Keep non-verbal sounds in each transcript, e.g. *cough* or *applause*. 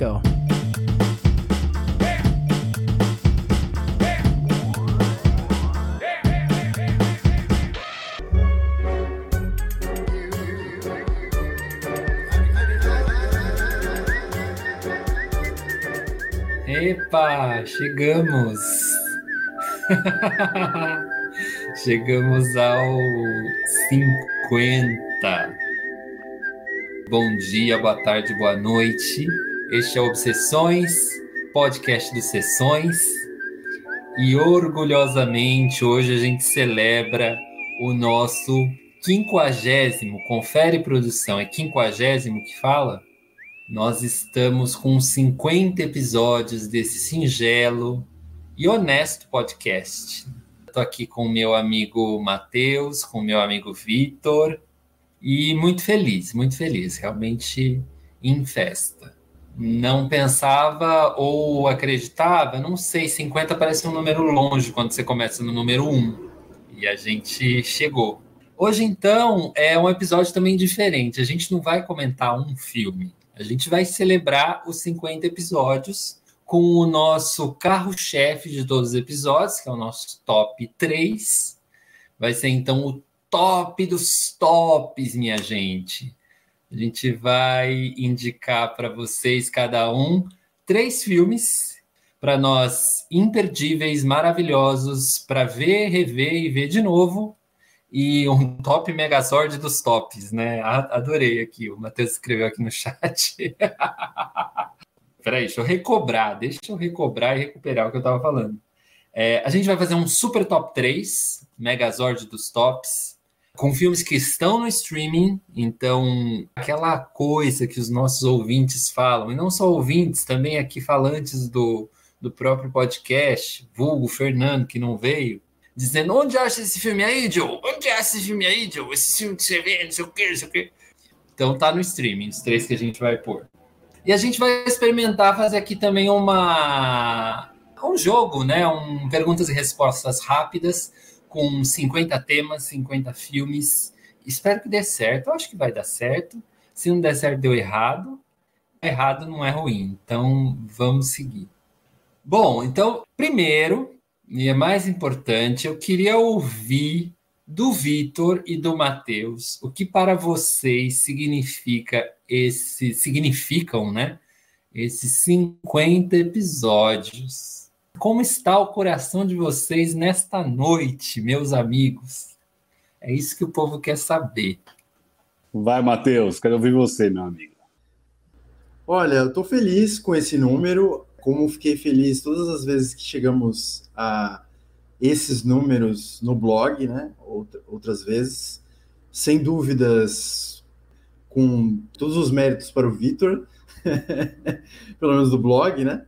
go. Epa, chegamos! *laughs* chegamos ao 50. Bom dia, boa tarde, boa noite. Este é Obsessões, podcast dos Sessões. E orgulhosamente hoje a gente celebra o nosso quinquagésimo, confere produção, é quinquagésimo que fala? Nós estamos com 50 episódios desse singelo e honesto podcast. Estou aqui com o meu amigo Matheus, com o meu amigo Vitor, e muito feliz, muito feliz, realmente em festa. Não pensava ou acreditava, não sei, 50 parece um número longe quando você começa no número 1. E a gente chegou. Hoje, então, é um episódio também diferente. A gente não vai comentar um filme, a gente vai celebrar os 50 episódios com o nosso carro-chefe de todos os episódios, que é o nosso top 3. Vai ser então o top dos tops, minha gente. A gente vai indicar para vocês, cada um, três filmes para nós imperdíveis, maravilhosos, para ver, rever e ver de novo e um top Megazord dos tops, né? Adorei aqui, o Matheus escreveu aqui no chat. *laughs* Peraí, deixa eu recobrar, deixa eu recobrar e recuperar o que eu estava falando. É, a gente vai fazer um super top 3, Megazord dos tops, com filmes que estão no streaming, então aquela coisa que os nossos ouvintes falam, e não só ouvintes, também aqui falantes do, do próprio podcast, vulgo Fernando, que não veio, dizendo: onde acha esse filme aí, Joe? Onde acha esse filme aí, Joe? Esse filme que você vê, não sei o quê, não sei o quê. Então tá no streaming, os três que a gente vai pôr. E a gente vai experimentar fazer aqui também uma um jogo, né? Um perguntas e respostas rápidas com 50 temas, 50 filmes. Espero que dê certo. Eu acho que vai dar certo. Se não der certo, deu errado. Errado não é ruim. Então vamos seguir. Bom, então primeiro e é mais importante, eu queria ouvir do Vitor e do Matheus o que para vocês significa esse significam, né? Esses 50 episódios. Como está o coração de vocês nesta noite, meus amigos? É isso que o povo quer saber. Vai, Matheus, quero ouvir você, meu amigo. Olha, eu estou feliz com esse número como fiquei feliz todas as vezes que chegamos a esses números no blog, né? Outras vezes, sem dúvidas, com todos os méritos para o Vitor, *laughs* pelo menos do blog, né?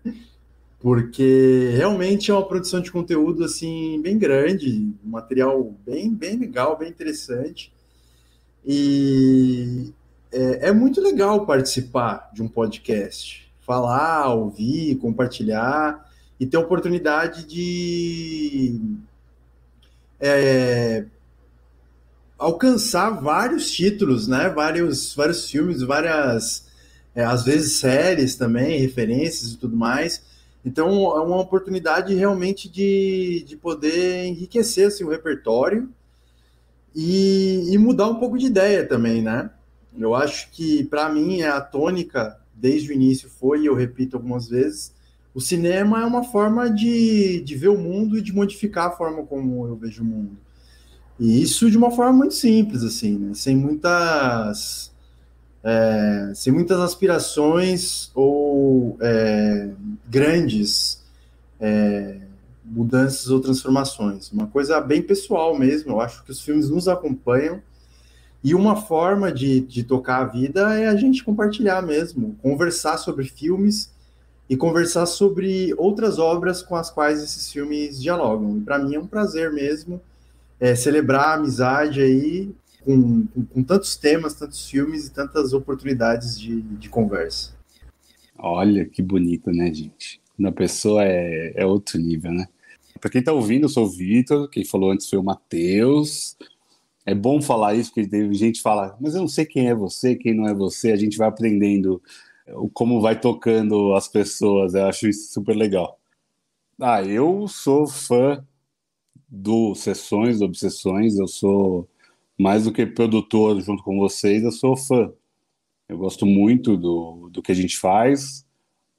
Porque realmente é uma produção de conteúdo assim bem grande, um material bem bem legal, bem interessante. E é, é muito legal participar de um podcast falar, ouvir, compartilhar e ter a oportunidade de é, alcançar vários títulos, né? Vários, vários filmes, várias, é, às vezes séries também, referências e tudo mais. Então é uma oportunidade realmente de, de poder enriquecer assim, o repertório e, e mudar um pouco de ideia também, né? Eu acho que para mim é a tônica desde o início foi, e eu repito algumas vezes, o cinema é uma forma de, de ver o mundo e de modificar a forma como eu vejo o mundo. E isso de uma forma muito simples, assim, né? sem muitas é, sem muitas aspirações ou é, grandes é, mudanças ou transformações. Uma coisa bem pessoal mesmo. Eu acho que os filmes nos acompanham e uma forma de, de tocar a vida é a gente compartilhar mesmo, conversar sobre filmes e conversar sobre outras obras com as quais esses filmes dialogam. E para mim é um prazer mesmo é, celebrar a amizade aí com, com, com, tantos temas, tantos filmes e tantas oportunidades de, de conversa. Olha que bonito, né, gente? Quando a pessoa é, é outro nível, né? Para quem está ouvindo, eu sou o Vitor, quem falou antes foi o Matheus, é bom falar isso, porque tem gente que fala, mas eu não sei quem é você, quem não é você, a gente vai aprendendo como vai tocando as pessoas. Eu acho isso super legal. Ah, eu sou fã do Sessões, do Obsessões. Eu sou mais do que produtor junto com vocês, eu sou fã. Eu gosto muito do, do que a gente faz,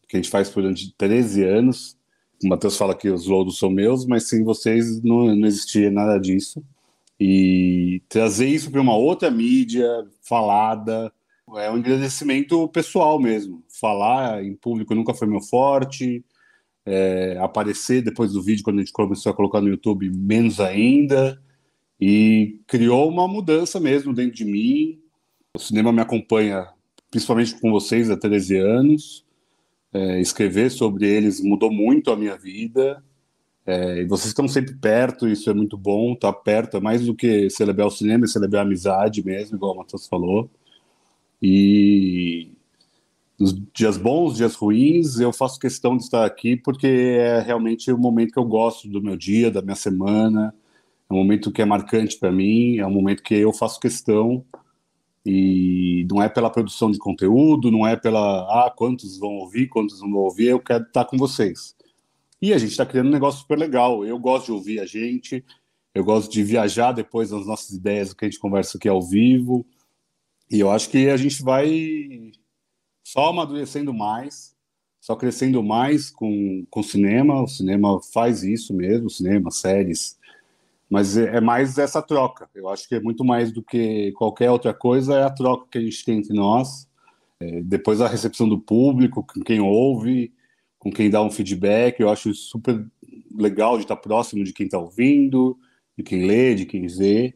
que a gente faz durante 13 anos. O Matheus fala que os louros são meus, mas sem vocês não, não existia nada disso. E trazer isso para uma outra mídia falada é um agradecimento pessoal mesmo. Falar em público nunca foi meu forte. É, aparecer depois do vídeo, quando a gente começou a colocar no YouTube, menos ainda. E criou uma mudança mesmo dentro de mim. O cinema me acompanha, principalmente com vocês, há 13 anos. É, escrever sobre eles mudou muito a minha vida. É, e vocês estão sempre perto, isso é muito bom, estar tá perto, é mais do que celebrar o cinema, é celebrar a amizade mesmo, igual o Matheus falou. E nos dias bons, dias ruins, eu faço questão de estar aqui porque é realmente o momento que eu gosto do meu dia, da minha semana, é um momento que é marcante para mim, é um momento que eu faço questão e não é pela produção de conteúdo, não é pela ah, quantos vão ouvir, quantos não vão ouvir, eu quero estar com vocês. E a gente está criando um negócio super legal. Eu gosto de ouvir a gente, eu gosto de viajar depois das nossas ideias, o que a gente conversa aqui ao vivo. E eu acho que a gente vai só amadurecendo mais, só crescendo mais com o cinema. O cinema faz isso mesmo, cinema, séries. Mas é, é mais essa troca. Eu acho que é muito mais do que qualquer outra coisa, é a troca que a gente tem entre nós. É, depois a recepção do público, com quem ouve, com quem dá um feedback. Eu acho super legal de estar próximo de quem está ouvindo, de quem lê, de quem vê.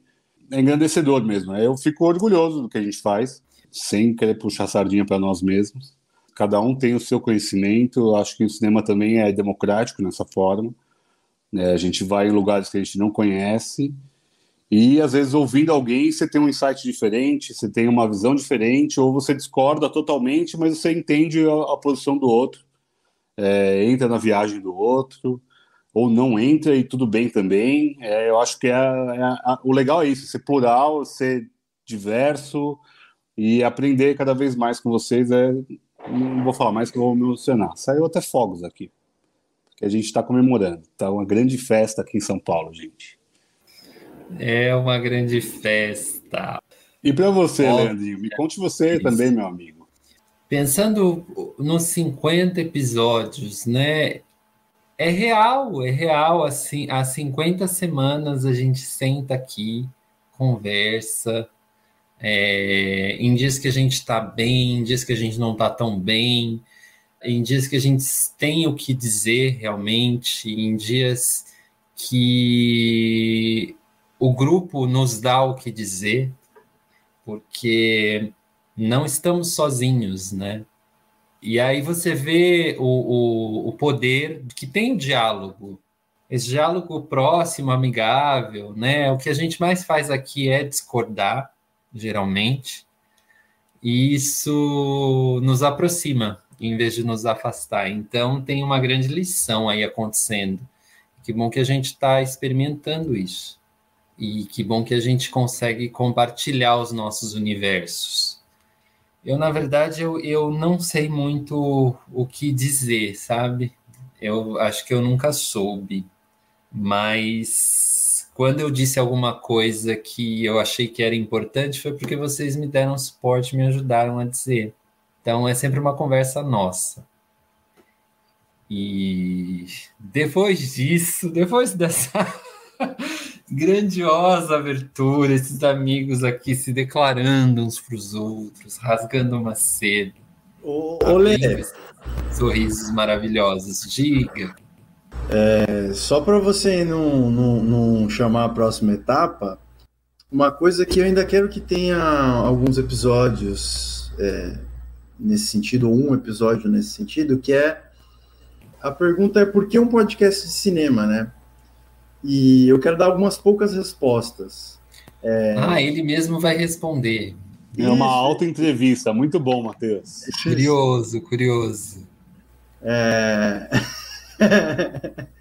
É engrandecedor mesmo. Né? Eu fico orgulhoso do que a gente faz, sem querer puxar sardinha para nós mesmos. Cada um tem o seu conhecimento. Eu acho que o cinema também é democrático nessa forma. É, a gente vai em lugares que a gente não conhece e às vezes ouvindo alguém você tem um insight diferente, você tem uma visão diferente, ou você discorda totalmente, mas você entende a, a posição do outro é, entra na viagem do outro, ou não entra e tudo bem também. É, eu acho que é, é, o legal é isso, ser plural, ser diverso e aprender cada vez mais com vocês. É, não vou falar mais que eu vou me emocionar. Saiu até fogos aqui, que a gente está comemorando. Está uma grande festa aqui em São Paulo, gente. É uma grande festa. E para você, Leandrinho, me conte você também, meu amigo. Pensando nos 50 episódios, né? É real, é real. Assim, há 50 semanas a gente senta aqui, conversa. É, em dias que a gente está bem, em dias que a gente não está tão bem, em dias que a gente tem o que dizer realmente, em dias que o grupo nos dá o que dizer, porque não estamos sozinhos, né? E aí você vê o, o, o poder que tem o diálogo, esse diálogo próximo, amigável, né? O que a gente mais faz aqui é discordar, geralmente, e isso nos aproxima em vez de nos afastar. Então tem uma grande lição aí acontecendo. Que bom que a gente está experimentando isso. E que bom que a gente consegue compartilhar os nossos universos. Eu, na verdade, eu, eu não sei muito o que dizer, sabe? Eu acho que eu nunca soube, mas quando eu disse alguma coisa que eu achei que era importante foi porque vocês me deram suporte, me ajudaram a dizer. Então é sempre uma conversa nossa. E depois disso, *laughs* depois dessa *laughs* grandiosa abertura, esses amigos aqui se declarando uns para os outros, rasgando uma seda. Ô, Lê. Sorrisos maravilhosos. Diga. É, só para você não, não, não chamar a próxima etapa, uma coisa que eu ainda quero que tenha alguns episódios é, nesse sentido, ou um episódio nesse sentido, que é a pergunta é por que um podcast de cinema, né? E eu quero dar algumas poucas respostas. É... Ah, ele mesmo vai responder. É uma alta entrevista, muito bom, Matheus. Curioso, curioso. É... *laughs*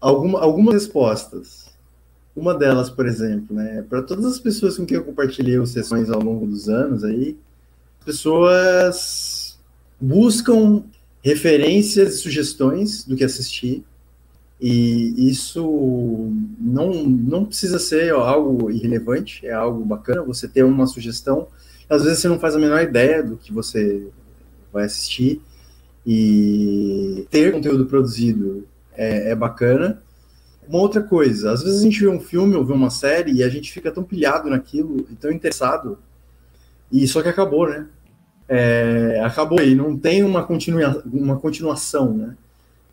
Alguma, algumas respostas. Uma delas, por exemplo, né, para todas as pessoas com quem eu compartilhei as sessões ao longo dos anos aí, pessoas buscam referências e sugestões do que assistir. E isso não, não precisa ser algo irrelevante, é algo bacana você ter uma sugestão. Às vezes você não faz a menor ideia do que você vai assistir. E ter conteúdo produzido é, é bacana. Uma outra coisa, às vezes a gente vê um filme ou vê uma série e a gente fica tão pilhado naquilo e tão interessado, e só que acabou, né? É, acabou aí, não tem uma, continua, uma continuação, né?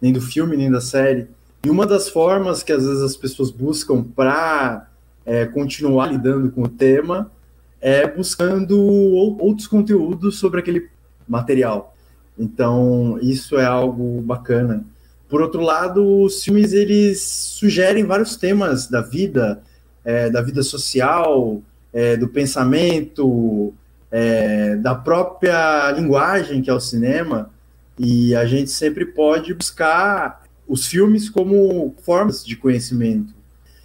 Nem do filme, nem da série. E uma das formas que às vezes as pessoas buscam para é, continuar lidando com o tema é buscando outros conteúdos sobre aquele material. Então, isso é algo bacana. Por outro lado, os filmes eles sugerem vários temas da vida, é, da vida social, é, do pensamento, é, da própria linguagem que é o cinema, e a gente sempre pode buscar os filmes como formas de conhecimento.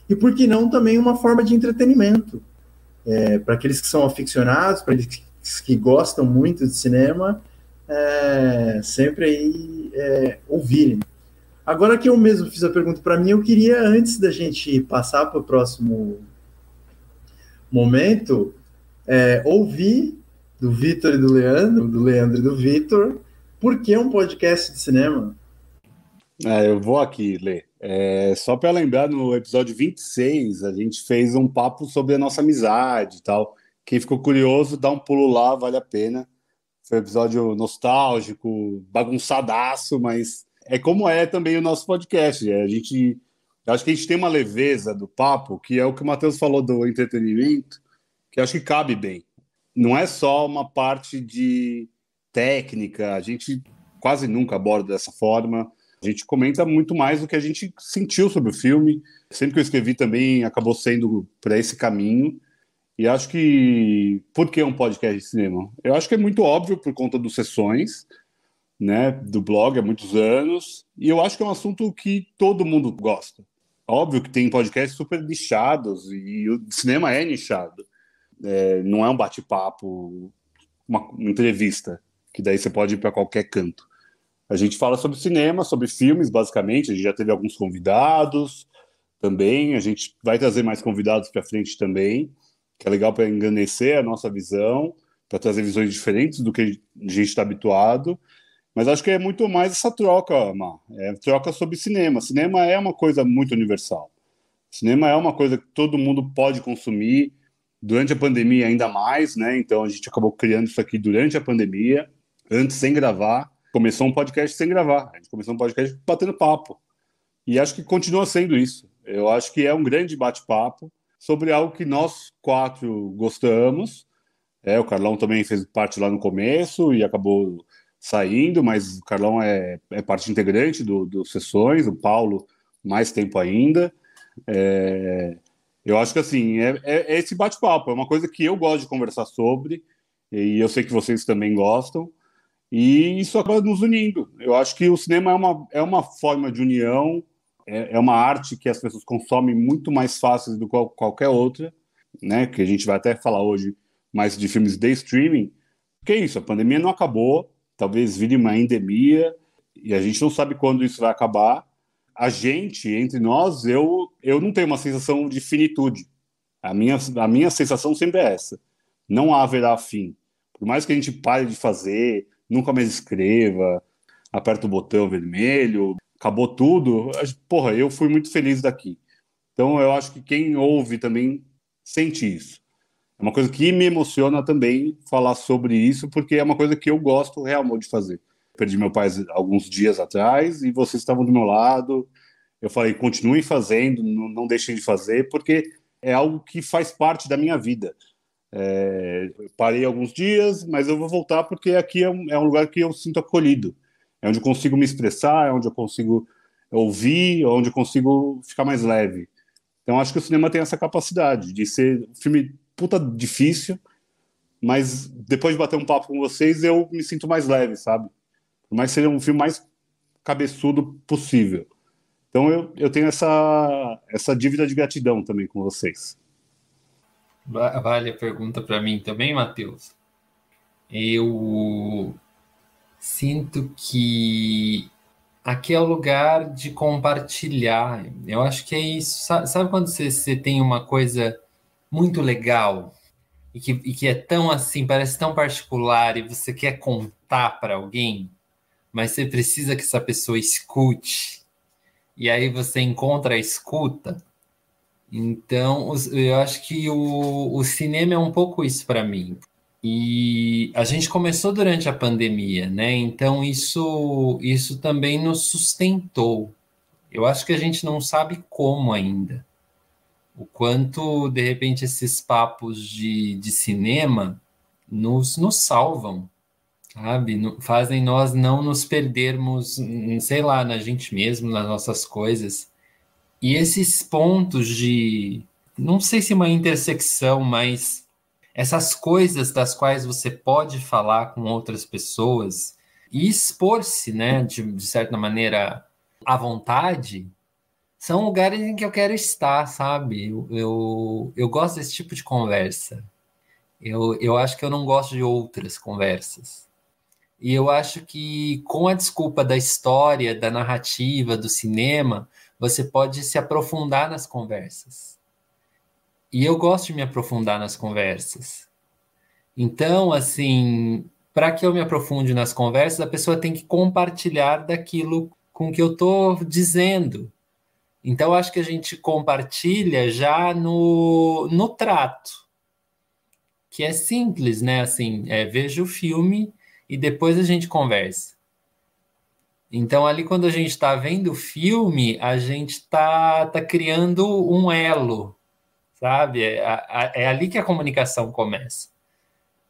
E por que não também uma forma de entretenimento? É, para aqueles que são aficionados, para aqueles que gostam muito de cinema, é, sempre aí é, ouvirem. Agora que eu mesmo fiz a pergunta para mim, eu queria, antes da gente passar para o próximo momento, é, ouvir do Vitor e do Leandro, do Leandro e do Vitor, por que um podcast de cinema? É, eu vou aqui ler. É, só para lembrar, no episódio 26, a gente fez um papo sobre a nossa amizade e tal. Quem ficou curioso, dá um pulo lá, vale a pena. Foi um episódio nostálgico, bagunçadaço, mas é como é também o nosso podcast. É, a gente, acho que a gente tem uma leveza do papo, que é o que o Matheus falou do entretenimento, que acho que cabe bem. Não é só uma parte de técnica, a gente quase nunca aborda dessa forma. A gente comenta muito mais do que a gente sentiu sobre o filme. Sempre que eu escrevi também acabou sendo para esse caminho. E acho que. Por que um podcast de cinema? Eu acho que é muito óbvio por conta dos sessões né, do blog há muitos anos, e eu acho que é um assunto que todo mundo gosta. Óbvio que tem podcasts super nichados, e o cinema é nichado. É, não é um bate-papo, uma, uma entrevista, que daí você pode ir para qualquer canto. A gente fala sobre cinema, sobre filmes, basicamente. A gente já teve alguns convidados também. A gente vai trazer mais convidados para frente também, que é legal para engrandecer a nossa visão, para trazer visões diferentes do que a gente está habituado. Mas acho que é muito mais essa troca, Mar. É troca sobre cinema. Cinema é uma coisa muito universal. Cinema é uma coisa que todo mundo pode consumir durante a pandemia ainda mais, né? Então a gente acabou criando isso aqui durante a pandemia, antes sem gravar. Começou um podcast sem gravar. A gente começou um podcast batendo papo. E acho que continua sendo isso. Eu acho que é um grande bate-papo sobre algo que nós quatro gostamos. É, o Carlão também fez parte lá no começo e acabou saindo, mas o Carlão é, é parte integrante do, do Sessões, o Paulo mais tempo ainda. É, eu acho que assim, é, é, é esse bate-papo, é uma coisa que eu gosto de conversar sobre, e eu sei que vocês também gostam, e isso acaba nos unindo. Eu acho que o cinema é uma, é uma forma de união, é, é uma arte que as pessoas consomem muito mais fácil do que qualquer outra, né? Que a gente vai até falar hoje mais de filmes de streaming. Que é isso, a pandemia não acabou, talvez vire uma endemia e a gente não sabe quando isso vai acabar. A gente, entre nós, eu, eu não tenho uma sensação de finitude. A minha, a minha sensação sempre é essa. Não haverá fim. Por mais que a gente pare de fazer, nunca mais escreva, aperta o botão vermelho, acabou tudo, porra, eu fui muito feliz daqui. Então eu acho que quem ouve também sente isso. É uma coisa que me emociona também falar sobre isso, porque é uma coisa que eu gosto realmente de fazer. Perdi meu pai alguns dias atrás e vocês estavam do meu lado. Eu falei, continuem fazendo, não, deixem de fazer, porque é algo que faz parte da minha vida. É, parei alguns dias, mas eu vou voltar porque aqui é um, é um, lugar que eu sinto acolhido. É onde eu consigo me expressar, é onde eu consigo ouvir, é onde eu consigo ficar mais leve. Então acho que o cinema tem essa capacidade de ser um filme puta difícil, mas depois de bater um papo com vocês, eu me sinto mais leve, sabe? Por mais que seja um filme mais cabeçudo possível. Então eu, eu tenho essa, essa dívida de gratidão também com vocês. Vale a pergunta para mim também, Matheus? Eu sinto que aqui é o lugar de compartilhar. Eu acho que é isso. Sabe, quando você, você, tem uma coisa muito legal e que, e que é tão assim, parece tão particular e você quer contar para alguém, mas você precisa que essa pessoa escute. E aí você encontra a escuta. Então, eu acho que o, o cinema é um pouco isso para mim. E a gente começou durante a pandemia, né? Então isso isso também nos sustentou. Eu acho que a gente não sabe como ainda. O quanto, de repente, esses papos de, de cinema nos, nos salvam, sabe? Fazem nós não nos perdermos, sei lá, na gente mesmo, nas nossas coisas. E esses pontos de, não sei se uma intersecção, mas essas coisas das quais você pode falar com outras pessoas e expor-se, né, de, de, certa maneira, à vontade, são lugares em que eu quero estar, sabe? Eu, eu, eu gosto desse tipo de conversa. Eu, eu acho que eu não gosto de outras conversas. E eu acho que, com a desculpa da história, da narrativa, do cinema, você pode se aprofundar nas conversas. E eu gosto de me aprofundar nas conversas. Então, assim, para que eu me aprofunde nas conversas, a pessoa tem que compartilhar daquilo com que eu estou dizendo. Então, acho que a gente compartilha já no, no trato, que é simples, né? Assim, é, veja o filme e depois a gente conversa. Então, ali, quando a gente está vendo o filme, a gente está tá criando um elo sabe? É, é ali que a comunicação começa.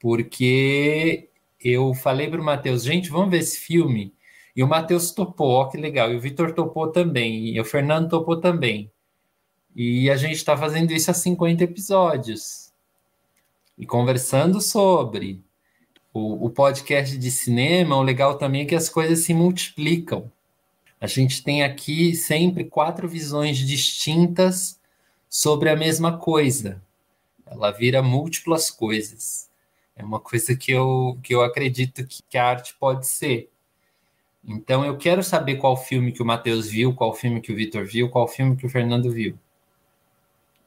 Porque eu falei para o Matheus, gente, vamos ver esse filme. E o Matheus topou, ó, que legal. E o Vitor topou também. E o Fernando topou também. E a gente está fazendo isso há 50 episódios. E conversando sobre. O, o podcast de cinema, o legal também é que as coisas se multiplicam. A gente tem aqui sempre quatro visões distintas sobre a mesma coisa. Ela vira múltiplas coisas. É uma coisa que eu, que eu acredito que, que a arte pode ser. Então eu quero saber qual filme que o Matheus viu, qual filme que o Vitor viu, qual filme que o Fernando viu.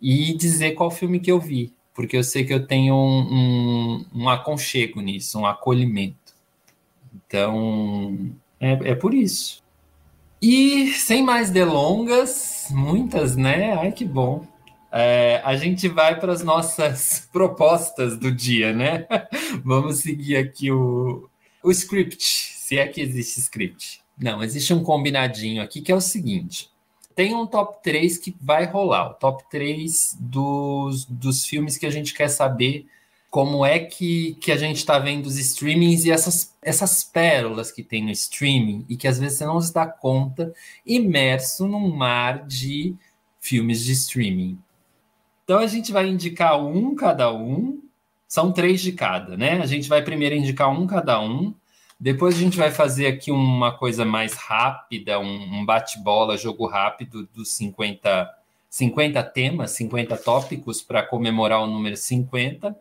E dizer qual filme que eu vi, porque eu sei que eu tenho um, um, um aconchego nisso, um acolhimento. Então é, é por isso. E sem mais delongas, muitas, né? Ai que bom. É, a gente vai para as nossas *laughs* propostas do dia, né? *laughs* Vamos seguir aqui o, o script, se é que existe script. Não, existe um combinadinho aqui que é o seguinte: tem um top 3 que vai rolar, o top 3 dos, dos filmes que a gente quer saber como é que, que a gente está vendo os streamings e essas, essas pérolas que tem no streaming e que às vezes você não se dá conta, imerso num mar de filmes de streaming. Então a gente vai indicar um cada um, são três de cada, né? A gente vai primeiro indicar um cada um, depois a gente vai fazer aqui uma coisa mais rápida, um, um bate-bola, jogo rápido dos 50, 50 temas, 50 tópicos para comemorar o número 50.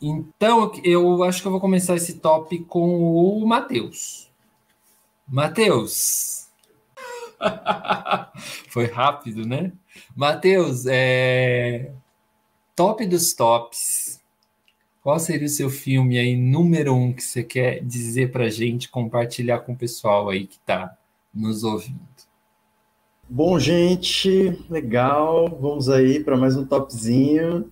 Então eu acho que eu vou começar esse top com o Matheus. Matheus. *laughs* Foi rápido, né? Matheus, é... top dos tops. Qual seria o seu filme aí, número um, que você quer dizer pra gente, compartilhar com o pessoal aí que tá nos ouvindo? Bom, gente, legal. Vamos aí para mais um topzinho.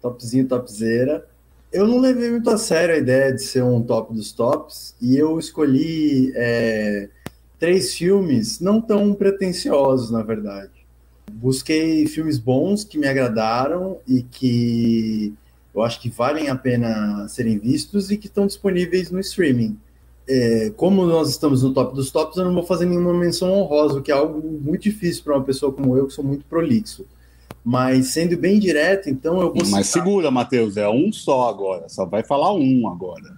Topzinho, topzera. Eu não levei muito a sério a ideia de ser um top dos tops e eu escolhi é, três filmes não tão pretensiosos, na verdade. Busquei filmes bons que me agradaram e que eu acho que valem a pena serem vistos e que estão disponíveis no streaming. É, como nós estamos no top dos tops, eu não vou fazer nenhuma menção honrosa, que é algo muito difícil para uma pessoa como eu, que sou muito prolixo. Mas sendo bem direto, então eu vou. Mas citar... segura, Matheus, é um só agora. Só vai falar um agora.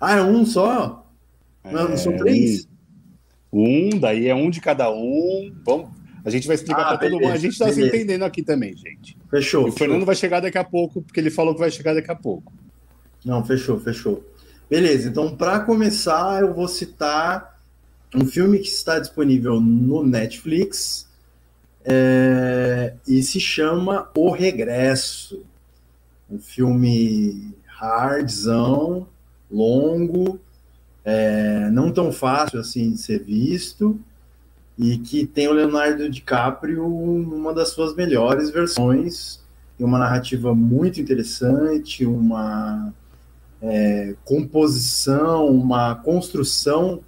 Ah, é um só? Não, não são é, três? Um, daí é um de cada um. Vamos, a gente vai explicar ah, para todo mundo. A gente está se entendendo aqui também, gente. Fechou. E o Fernando vai chegar daqui a pouco, porque ele falou que vai chegar daqui a pouco. Não, fechou, fechou. Beleza, então para começar, eu vou citar um filme que está disponível no Netflix é, e se chama O Regresso. Um filme hardzão, longo, é, não tão fácil assim de ser visto, e que tem o Leonardo DiCaprio numa das suas melhores versões. Tem uma narrativa muito interessante, uma é, composição, uma construção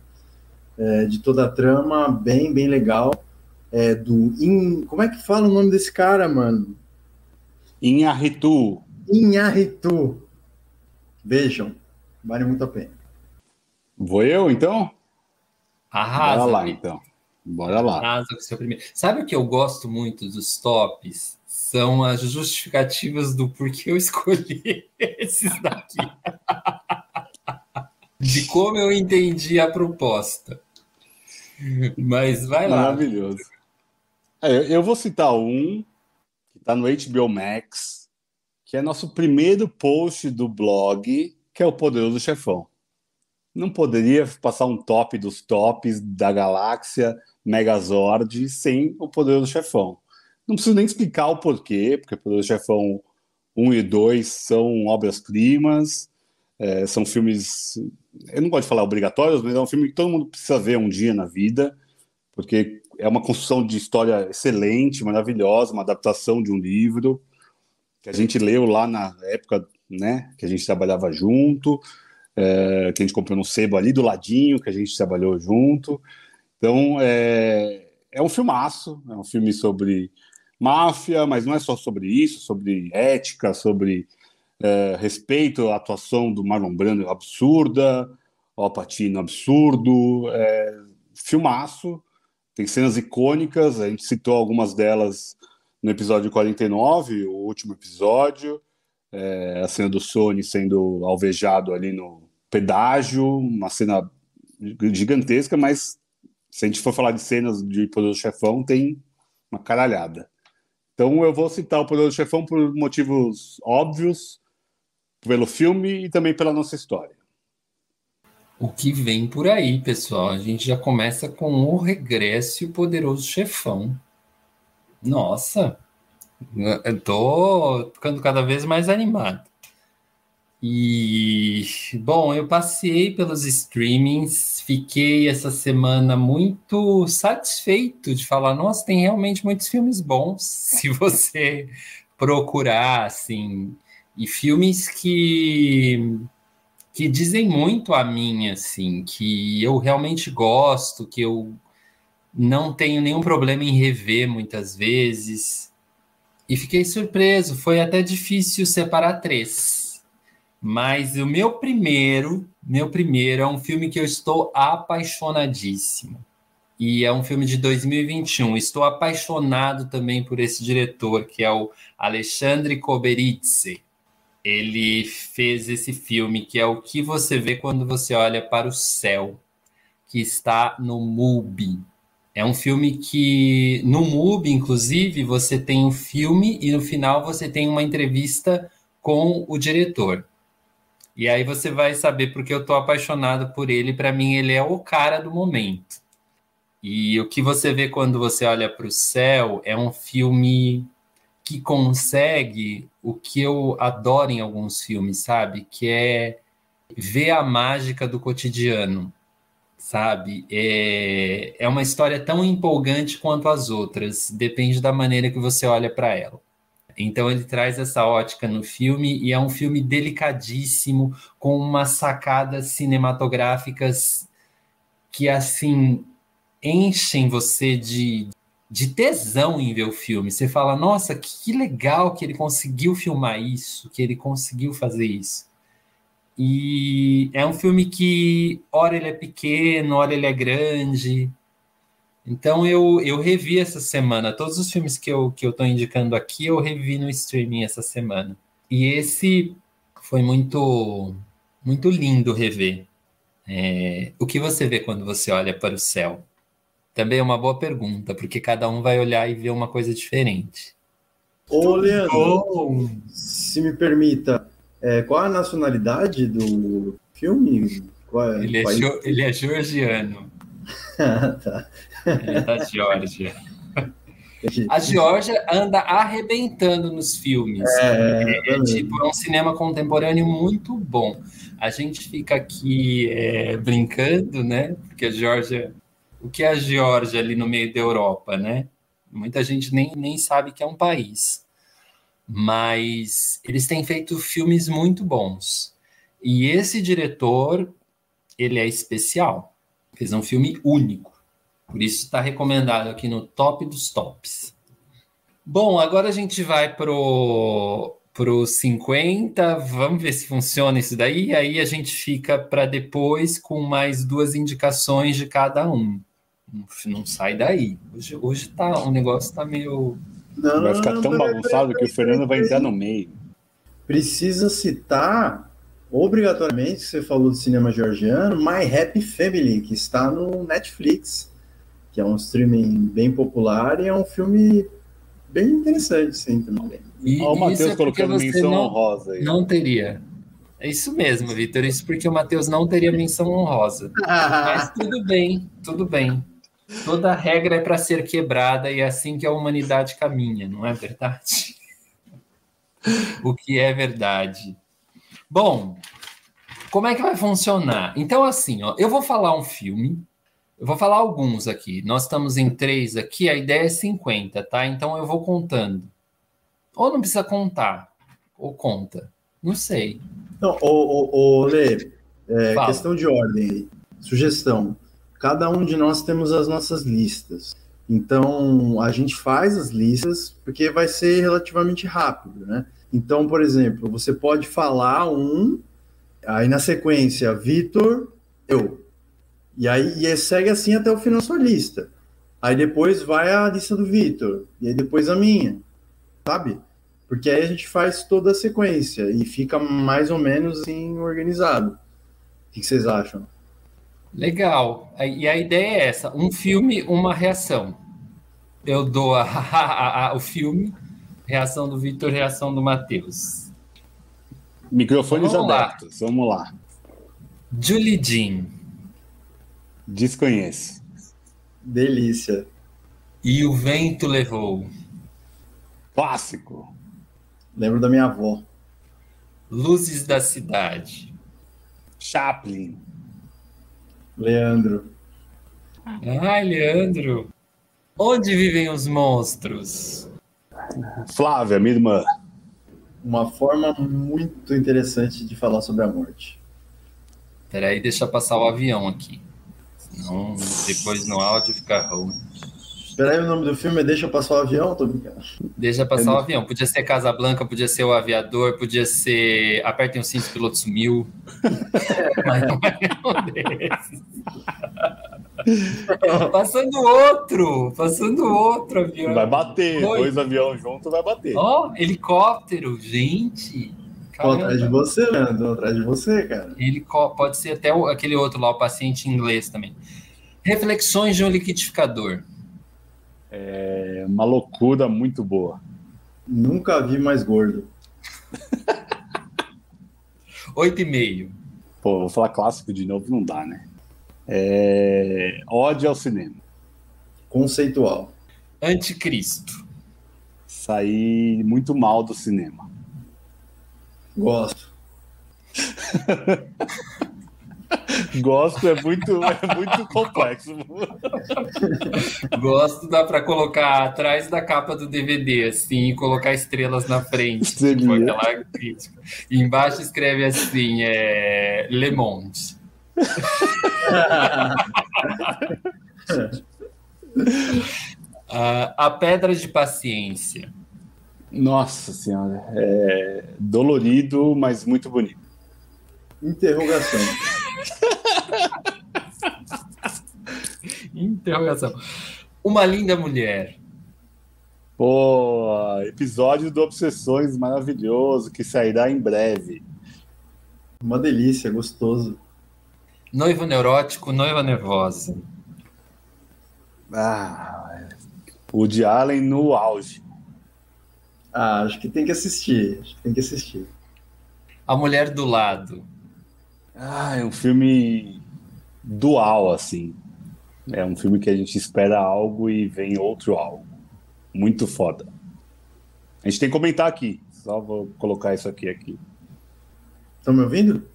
é, de toda a trama bem, bem legal. É, do In... Como é que fala o nome desse cara, mano? Inharitu. Inharitu. Vejam, vale muito a pena. Vou eu, então? Arrasa. Bora lá, então. Bora lá. Com seu primeiro. Sabe o que eu gosto muito dos tops? São as justificativas do porquê eu *laughs* escolhi esses daqui. De como eu entendi a proposta. Mas vai lá. Maravilhoso. É, eu vou citar um que está no HBO Max, que é nosso primeiro post do blog, que é o Poderoso Chefão. Não poderia passar um top dos tops da galáxia Megazord sem o Poderoso Chefão. Não preciso nem explicar o porquê, porque o Poderoso Chefão 1 e 2 são obras-primas, é, são filmes, eu não gosto de falar obrigatórios, mas é um filme que todo mundo precisa ver um dia na vida, porque é uma construção de história excelente, maravilhosa, uma adaptação de um livro que a gente leu lá na época né, que a gente trabalhava junto, é, que a gente comprou no sebo ali do ladinho, que a gente trabalhou junto. Então, é, é um filmaço, é um filme sobre máfia, mas não é só sobre isso, sobre ética, sobre é, respeito à atuação do Marlon Brando absurda, ao Patino absurdo, é, filmaço, tem cenas icônicas, a gente citou algumas delas no episódio 49, o último episódio, é, a cena do Sony sendo alvejado ali no pedágio, uma cena gigantesca, mas se a gente for falar de cenas de Poderoso Chefão, tem uma caralhada. Então eu vou citar o Poderoso Chefão por motivos óbvios, pelo filme e também pela nossa história. O que vem por aí, pessoal? A gente já começa com o regresso e o Poderoso Chefão. Nossa, eu tô ficando cada vez mais animado. E, bom, eu passei pelos streamings, fiquei essa semana muito satisfeito de falar, nossa, tem realmente muitos filmes bons, *laughs* se você procurar, assim, e filmes que que dizem muito a mim, assim, que eu realmente gosto, que eu não tenho nenhum problema em rever muitas vezes. E fiquei surpreso, foi até difícil separar três mas o meu primeiro, meu primeiro é um filme que eu estou apaixonadíssimo. E é um filme de 2021. Estou apaixonado também por esse diretor, que é o Alexandre Koberitze. Ele fez esse filme que é o que você vê quando você olha para o céu, que está no MUBI. É um filme que no MUBI, inclusive, você tem um filme e no final você tem uma entrevista com o diretor. E aí você vai saber porque eu tô apaixonado por ele. Para mim, ele é o cara do momento. E o que você vê quando você olha para o céu é um filme que consegue o que eu adoro em alguns filmes, sabe? Que é ver a mágica do cotidiano, sabe? É, é uma história tão empolgante quanto as outras, depende da maneira que você olha para ela. Então ele traz essa ótica no filme e é um filme delicadíssimo, com umas sacadas cinematográficas que assim enchem você de, de tesão em ver o filme. Você fala, nossa, que legal que ele conseguiu filmar isso, que ele conseguiu fazer isso. E é um filme que, ora ele é pequeno, ora ele é grande, então eu, eu revi essa semana. Todos os filmes que eu, que eu tô indicando aqui, eu revi no streaming essa semana. E esse foi muito, muito lindo rever. É, o que você vê quando você olha para o céu? Também é uma boa pergunta, porque cada um vai olhar e ver uma coisa diferente. Ô, Leandro, se me permita, É, qual a nacionalidade do filme? É, ele, é jo, ele é georgiano. *laughs* tá. Ele é da Geórgia. A Geórgia anda arrebentando nos filmes. É, é, é, tipo, é um cinema contemporâneo muito bom. A gente fica aqui é, brincando, né? Porque a Geórgia. O que é a Geórgia ali no meio da Europa, né? Muita gente nem, nem sabe que é um país. Mas eles têm feito filmes muito bons. E esse diretor, ele é especial. Fez um filme único. Por isso está recomendado aqui no top dos tops. Bom, agora a gente vai pro pro 50, vamos ver se funciona isso daí, aí a gente fica para depois com mais duas indicações de cada um. Não, sai daí. Hoje, hoje tá, o negócio tá meio. Não, vai ficar tão bagunçado que o Fernando vai entrar no meio. Precisa citar obrigatoriamente, você falou do cinema georgiano, My Happy Family, que está no Netflix, que é um streaming bem popular e é um filme bem interessante, sim, também. E, Olha o Matheus é colocando menção não, honrosa aí. Não teria. É isso mesmo, Vitor. Isso porque o Matheus não teria menção honrosa. Mas tudo bem, tudo bem. Toda regra é para ser quebrada e é assim que a humanidade caminha, não é verdade? *laughs* o que é verdade. Bom, como é que vai funcionar? Então, assim, ó, eu vou falar um filme, eu vou falar alguns aqui. Nós estamos em três aqui, a ideia é 50, tá? Então eu vou contando. Ou não precisa contar, ou conta. Não sei. Não, ô, ô, ô Lê, é, questão de ordem, sugestão. Cada um de nós temos as nossas listas. Então, a gente faz as listas porque vai ser relativamente rápido, né? Então, por exemplo, você pode falar um, aí na sequência, Vitor, eu. E aí e segue assim até o final da sua lista. Aí depois vai a lista do Vitor, e aí depois a minha, sabe? Porque aí a gente faz toda a sequência e fica mais ou menos assim organizado. O que vocês acham? Legal. E a ideia é essa: um filme, uma reação. Eu dou *laughs* a, a, a, o filme, reação do Vitor, reação do Matheus. Microfones Vamos abertos. Lá. Vamos lá. Julie Jean. Desconheço. Delícia. E o vento levou. Clássico. Lembro da minha avó. Luzes da cidade. Chaplin. Leandro. Ai, Leandro. Onde vivem os monstros? Flávia, minha irmã. Uma forma muito interessante de falar sobre a morte. Peraí, deixa eu passar o avião aqui. Senão depois no áudio fica ruim. Peraí, o nome do filme é Deixa Passar o Avião? Tô brincando. Deixa Passar é o Avião. Podia ser Casa Blanca, podia ser O Aviador, podia ser Apertem o Cinto, Piloto Sumiu. *laughs* Mas não é um desses. passando outro, passando outro avião. Vai bater, Oi. dois aviões juntos vai bater. Ó, oh, helicóptero, gente. Tô atrás de você, Leandro, atrás de você, cara. Ele pode ser até o, aquele outro lá, o paciente inglês também. Reflexões de um liquidificador. É uma loucura muito boa. Nunca vi mais gordo. *laughs* Oito e meio. Pô, vou falar clássico de novo, não dá, né? É... Ódio ao cinema. Conceitual. Anticristo. Saí muito mal do cinema. Gosto. *laughs* Gosto é muito, é muito complexo. Gosto dá para colocar atrás da capa do DVD, assim, e colocar estrelas na frente. Tipo, aquela crítica. E embaixo escreve assim: é, Le Monde. uh, *laughs* a pedra de paciência. Nossa senhora, é dolorido, mas muito bonito. Interrogação. Interrogação. Uma linda mulher. Pô, episódio do Obsessões maravilhoso que sairá em breve. Uma delícia, gostoso. Noivo neurótico, noiva nervosa. Ah, o de Allen no auge. Ah, acho que tem que assistir. Acho que tem que assistir. A Mulher do Lado. Ah, é um filme dual, assim. É um filme que a gente espera algo e vem outro algo. Muito foda. A gente tem que comentar aqui. Só vou colocar isso aqui aqui. Estão me ouvindo?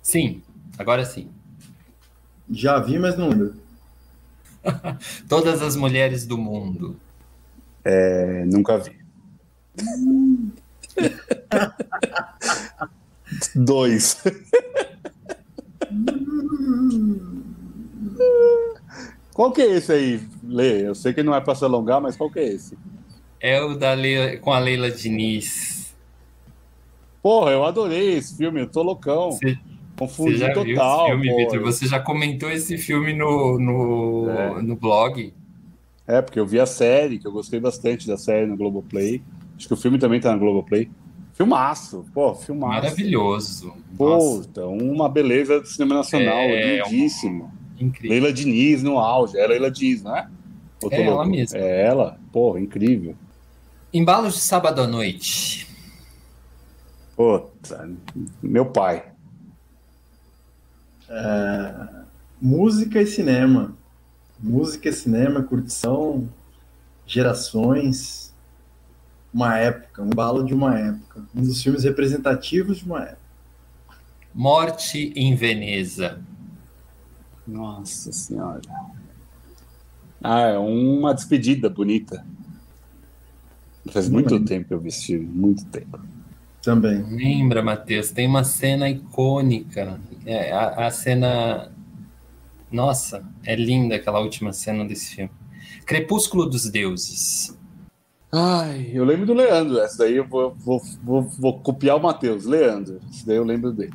Sim, agora sim. Já vi, mas não lembro. *laughs* Todas as mulheres do mundo. É, nunca vi. Dois. Qual que é esse aí, Lê? Eu sei que não é para se alongar, mas qual que é esse? É o da Leila, com a Leila Diniz. Porra, eu adorei esse filme, eu tô loucão. Você, Confundi você já total. viu esse filme, pô. Vitor? Você já comentou esse filme no, no, É. no blog? É, porque eu vi a série, que eu gostei bastante da série no Globoplay. Acho que o filme também tá no Globoplay. Filmaço, pô, filmaço. Maravilhoso. Pô, Nossa, então uma beleza do cinema nacional, É, lindíssimo. incrível. Leila Diniz no auge. É Leila Diniz, não é? É ela louco? mesma. É ela? Porra, incrível. Embalos de sábado à noite. Puta, meu pai. Música e cinema. Música e cinema, curtição, gerações, uma época, um embalo de uma época. Um dos filmes representativos de uma época. Morte em Veneza. Nossa senhora. Ah, é uma despedida bonita. Faz muito lembro. tempo que eu vi esse filme, muito tempo. Também. Lembra, Matheus? Tem uma cena icônica. É, a, a cena. Nossa, é linda aquela última cena desse filme. Crepúsculo dos Deuses. Ai, eu lembro do Leandro. Essa daí eu vou, vou, vou, vou copiar o Matheus. Leandro. Esse daí eu lembro dele.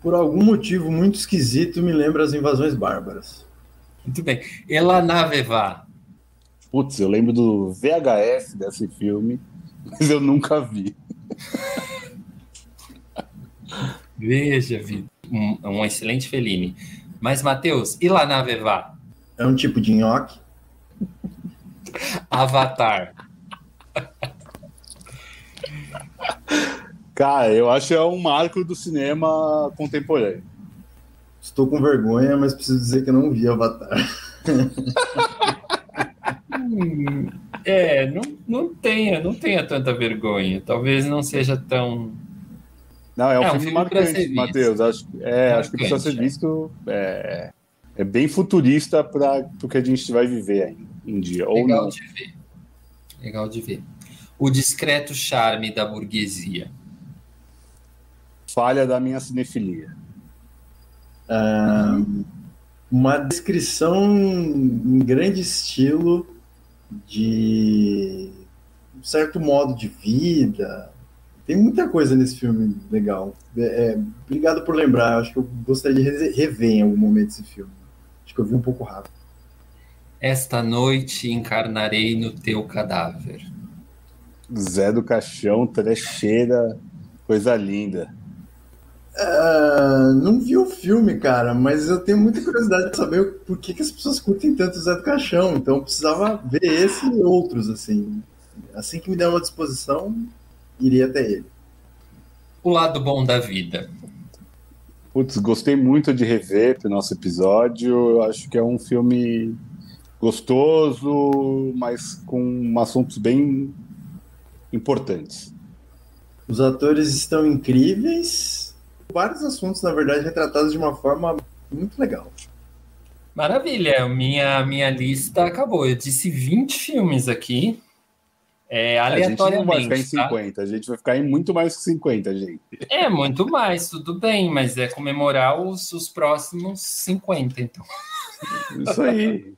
Por algum motivo muito esquisito, me lembra as invasões bárbaras. Muito bem. Elanavevá. Putz, eu lembro do VHS desse filme, mas eu nunca vi. Veja, Vitor. Um, um excelente Fellini. Mas, Matheus, Ilanavevá. É um tipo de nhoque. Avatar. Cara, eu acho que é um marco do cinema contemporâneo. Estou com vergonha, mas preciso dizer que eu não vi Avatar. Hum, *laughs* é, não, não tenha, não tenha tanta vergonha. Talvez não seja tão. Não, é um É, um filme filme marcante. Matheus. Acho, é, acho que precisa ser é. visto. É, é bem futurista para o que a gente vai viver ainda um dia. Ou Legal não. de ver. Legal de ver. O discreto charme da burguesia. Falha da minha cinefilia. Ah, uma descrição em grande estilo de um certo modo de vida. Tem muita coisa nesse filme legal. É, é, obrigado por lembrar. Acho que eu gostaria de re- rever em algum momento esse filme. Que eu vi um pouco rápido. Esta noite encarnarei no teu cadáver. Zé do Caixão, trecheira, coisa linda. Ah, não vi o filme, cara, mas eu tenho muita curiosidade de saber o- por que, que as pessoas curtem tanto o Zé do Caixão. Então eu precisava ver esse e outros, assim. Assim que me der uma disposição, iria até ele. O lado bom da vida. Putz, gostei muito de rever pro nosso episódio. Eu acho que é um filme gostoso, mas com assuntos bem importantes. Os atores estão incríveis. Vários assuntos, na verdade, retratados de uma forma muito legal. Maravilha, minha, minha lista acabou. Eu disse 20 filmes aqui. É, a gente não vai ficar em aleatoriamente. tá? 50, a gente vai ficar em muito mais que 50, gente. É, muito mais, tudo bem, mas é comemorar os, os próximos 50, então. Isso aí.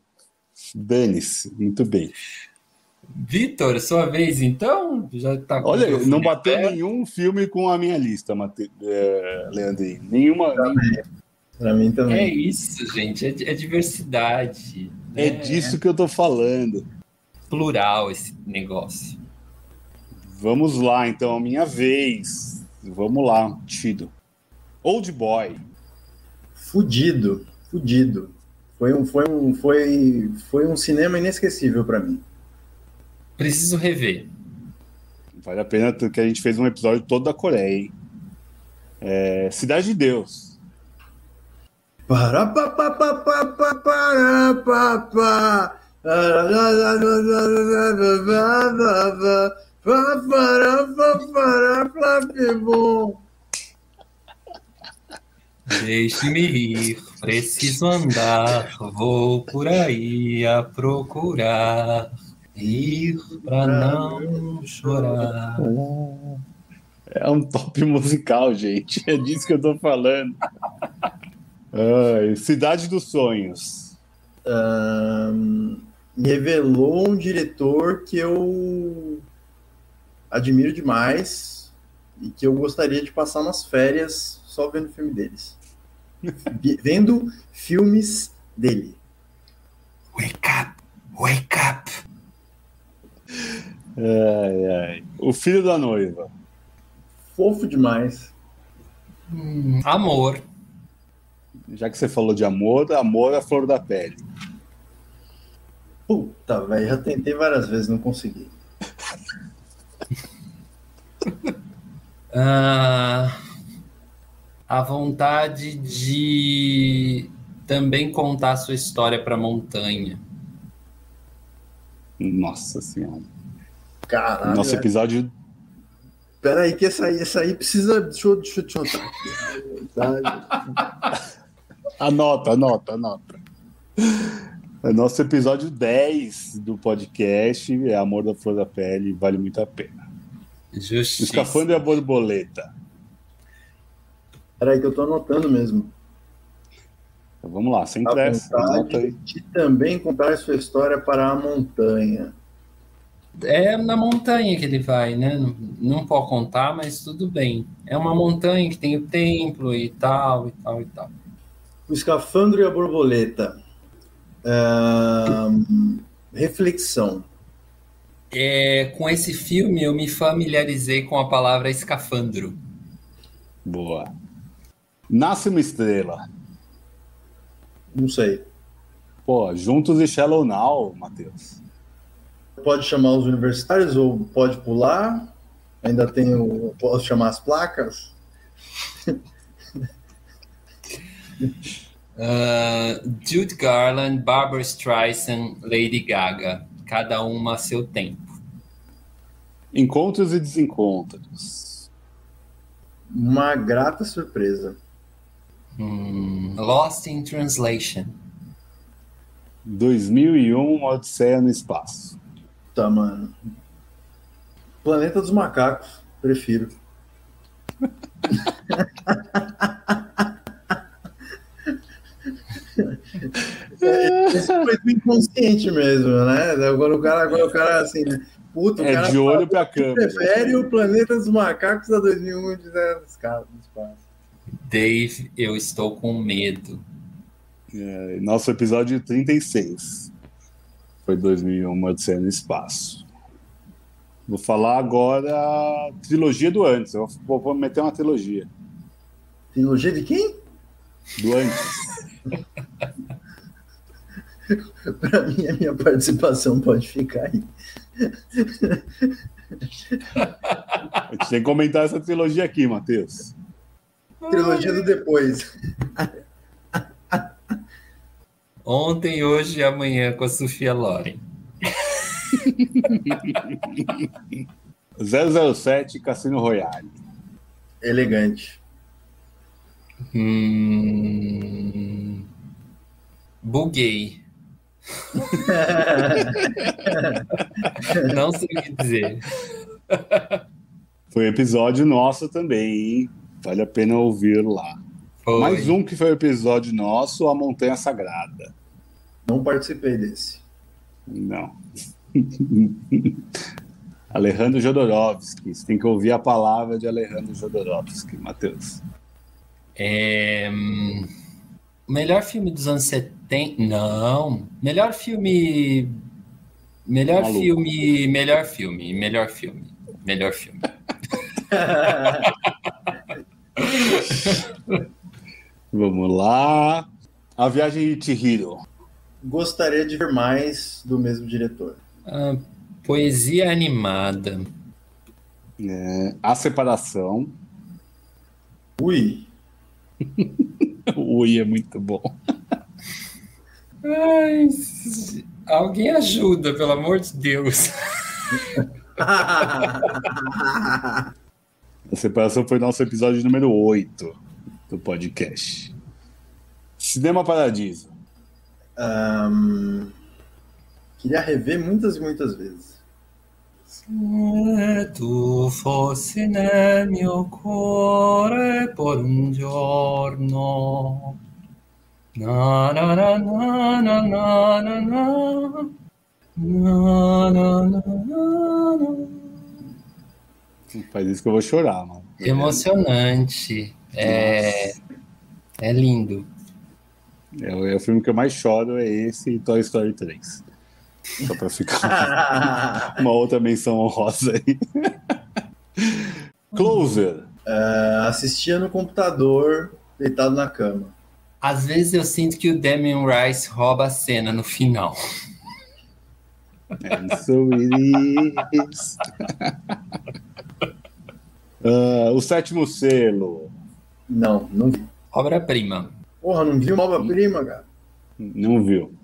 Dane-se, muito bem. Vitor, sua vez então? Já tá Olha, não bateu nenhum filme com a minha lista, Mate... é, Leandrinho. Nenhuma. Pra mim É também. isso, gente, é, é diversidade. É né? disso que eu tô falando. Plural esse negócio. Vamos lá, então, a minha vez. Vamos lá, Tido. Old Boy. Fudido, fudido. Foi um, foi um, foi, foi um cinema inesquecível pra mim. Preciso rever. Vale a pena que a gente fez um episódio todo da Coreia, hein? É, Cidade de Deus. Para pa pa pa pa pa para pa pa. Deixe-me rir, preciso andar, vou por aí a procurar. Rir pra não chorar. É um top musical, gente. É disso que eu tô falando. Ai, Cidade dos Sonhos. Me revelou um diretor que eu admiro demais e que eu gostaria de passar umas férias só vendo filme deles. *laughs* Vendo filmes dele. Wake up, wake up. Ai, ai. O Filho da Noiva. Fofo demais. Hum, amor. Já que você falou de amor, amor é a flor da pele. Puta, velho, já tentei várias vezes, não consegui. *laughs* Ah, a vontade de também contar a sua história para a montanha. Nossa Senhora. Caralho. Nosso velho. episódio. Pera aí, que essa aí, essa aí precisa. Deixa eu, deixa eu te. Tá? *laughs* Anota, anota, anota. É nosso episódio 10 do podcast. É Amor da Flor da Pele. Vale muito a pena. O Justiça. escafandro e a borboleta. Pera aí, que eu tô anotando mesmo. Então, vamos lá, sem A pressa. Anota aí. vontade de também contar sua história para a montanha. É na montanha que ele vai, né? Não, não pode contar, mas tudo bem. É uma montanha que tem o templo e tal, e tal, e tal. O escafandro e a borboleta. Reflexão. É, com esse filme eu me familiarizei com a palavra escafandro. Boa. Nasce uma estrela. Não sei. Pô, juntos e Shallow Now, Matheus. Pode chamar os universitários ou pode pular? Ainda tenho. Posso chamar as placas? *laughs* Ah, Jude Garland, Barbara Streisand, Lady Gaga. Cada uma a seu tempo. Encontros e desencontros. Uma grata surpresa. Hum, Lost in Translation. 2001, uma Odisseia no Espaço. Tá, mano. Planeta dos Macacos. Prefiro. *laughs* Esse foi do inconsciente mesmo, né? Agora o cara, agora o cara assim, né? Puta, o É cara de olho pra câmera. prefere o Planeta dos Macacos da 2001 de Zero dos Caras do Espaço. Dave, eu estou com medo. É, nosso episódio 36. Foi 2001, uma Odisseia no Espaço. Vou falar agora a trilogia do antes. Eu vou, vou meter uma trilogia. Trilogia de quem? Do antes. *laughs* *laughs* Pra mim, a minha participação pode ficar aí. A gente tem que comentar essa trilogia aqui, Matheus. Trilogia do depois. Ontem, hoje e amanhã com a Sofia Loren. 007 Cassino Royale. Elegante. Hum... Buguei. *laughs* Não sei o que dizer. Foi episódio nosso também, hein? Vale a pena ouvir lá. Foi. Mais um que foi o episódio nosso, A Montanha Sagrada. Não participei desse. Não. *laughs* Alejandro Jodorowsky. Você tem que ouvir a palavra de Alejandro Jodorowsky, Matheus. É, hum, Melhor filme dos anos 70. Não. Melhor filme. Melhor Maluco. filme. Melhor filme. Melhor filme. Melhor filme. *laughs* Vamos lá. A Viagem de Chihiro. Gostaria de ver mais do mesmo diretor. Ah, poesia animada. É, a Separação. Ui. *laughs* Ui é muito bom. Ai, alguém ajuda, pelo amor de Deus. A separação foi nosso episódio número 8 do podcast. Cinema Paradiso. Um, queria rever muitas e muitas vezes. Se tu fossi nel mio cuore por un giorno. Na, na, na, na, na, na, na, na. Na, na, na. Faz isso que eu vou chorar, mano. Emocionante. É, é lindo. É, o- é o filme que eu mais choro, é esse e Toy Story 3. Só pra ficar *laughs* uma outra menção honrosa aí. Closer. É, assistia no computador, deitado na cama. Às vezes eu sinto que o Damien Rice rouba a cena no final. And so it is. Ah, o sétimo selo. Não, não vi. Obra-prima. Porra, não vi uma obra-prima, cara. Não viu.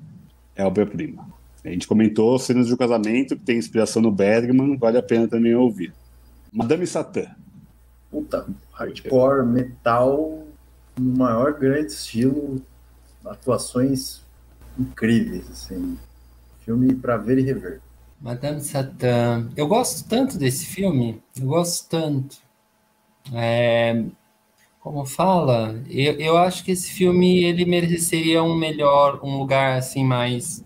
É obra-prima. A gente comentou cenas de um casamento que tem inspiração no Bergman, vale a pena também ouvir. Madame Satã. Puta, hardcore, metal, no maior grande estilo, atuações incríveis, assim. Filme pra ver e rever. Madame Satã. Eu gosto tanto desse filme. Eu gosto tanto. É, Como fala? Eu, eu acho que esse filme ele mereceria um melhor, um lugar assim mais,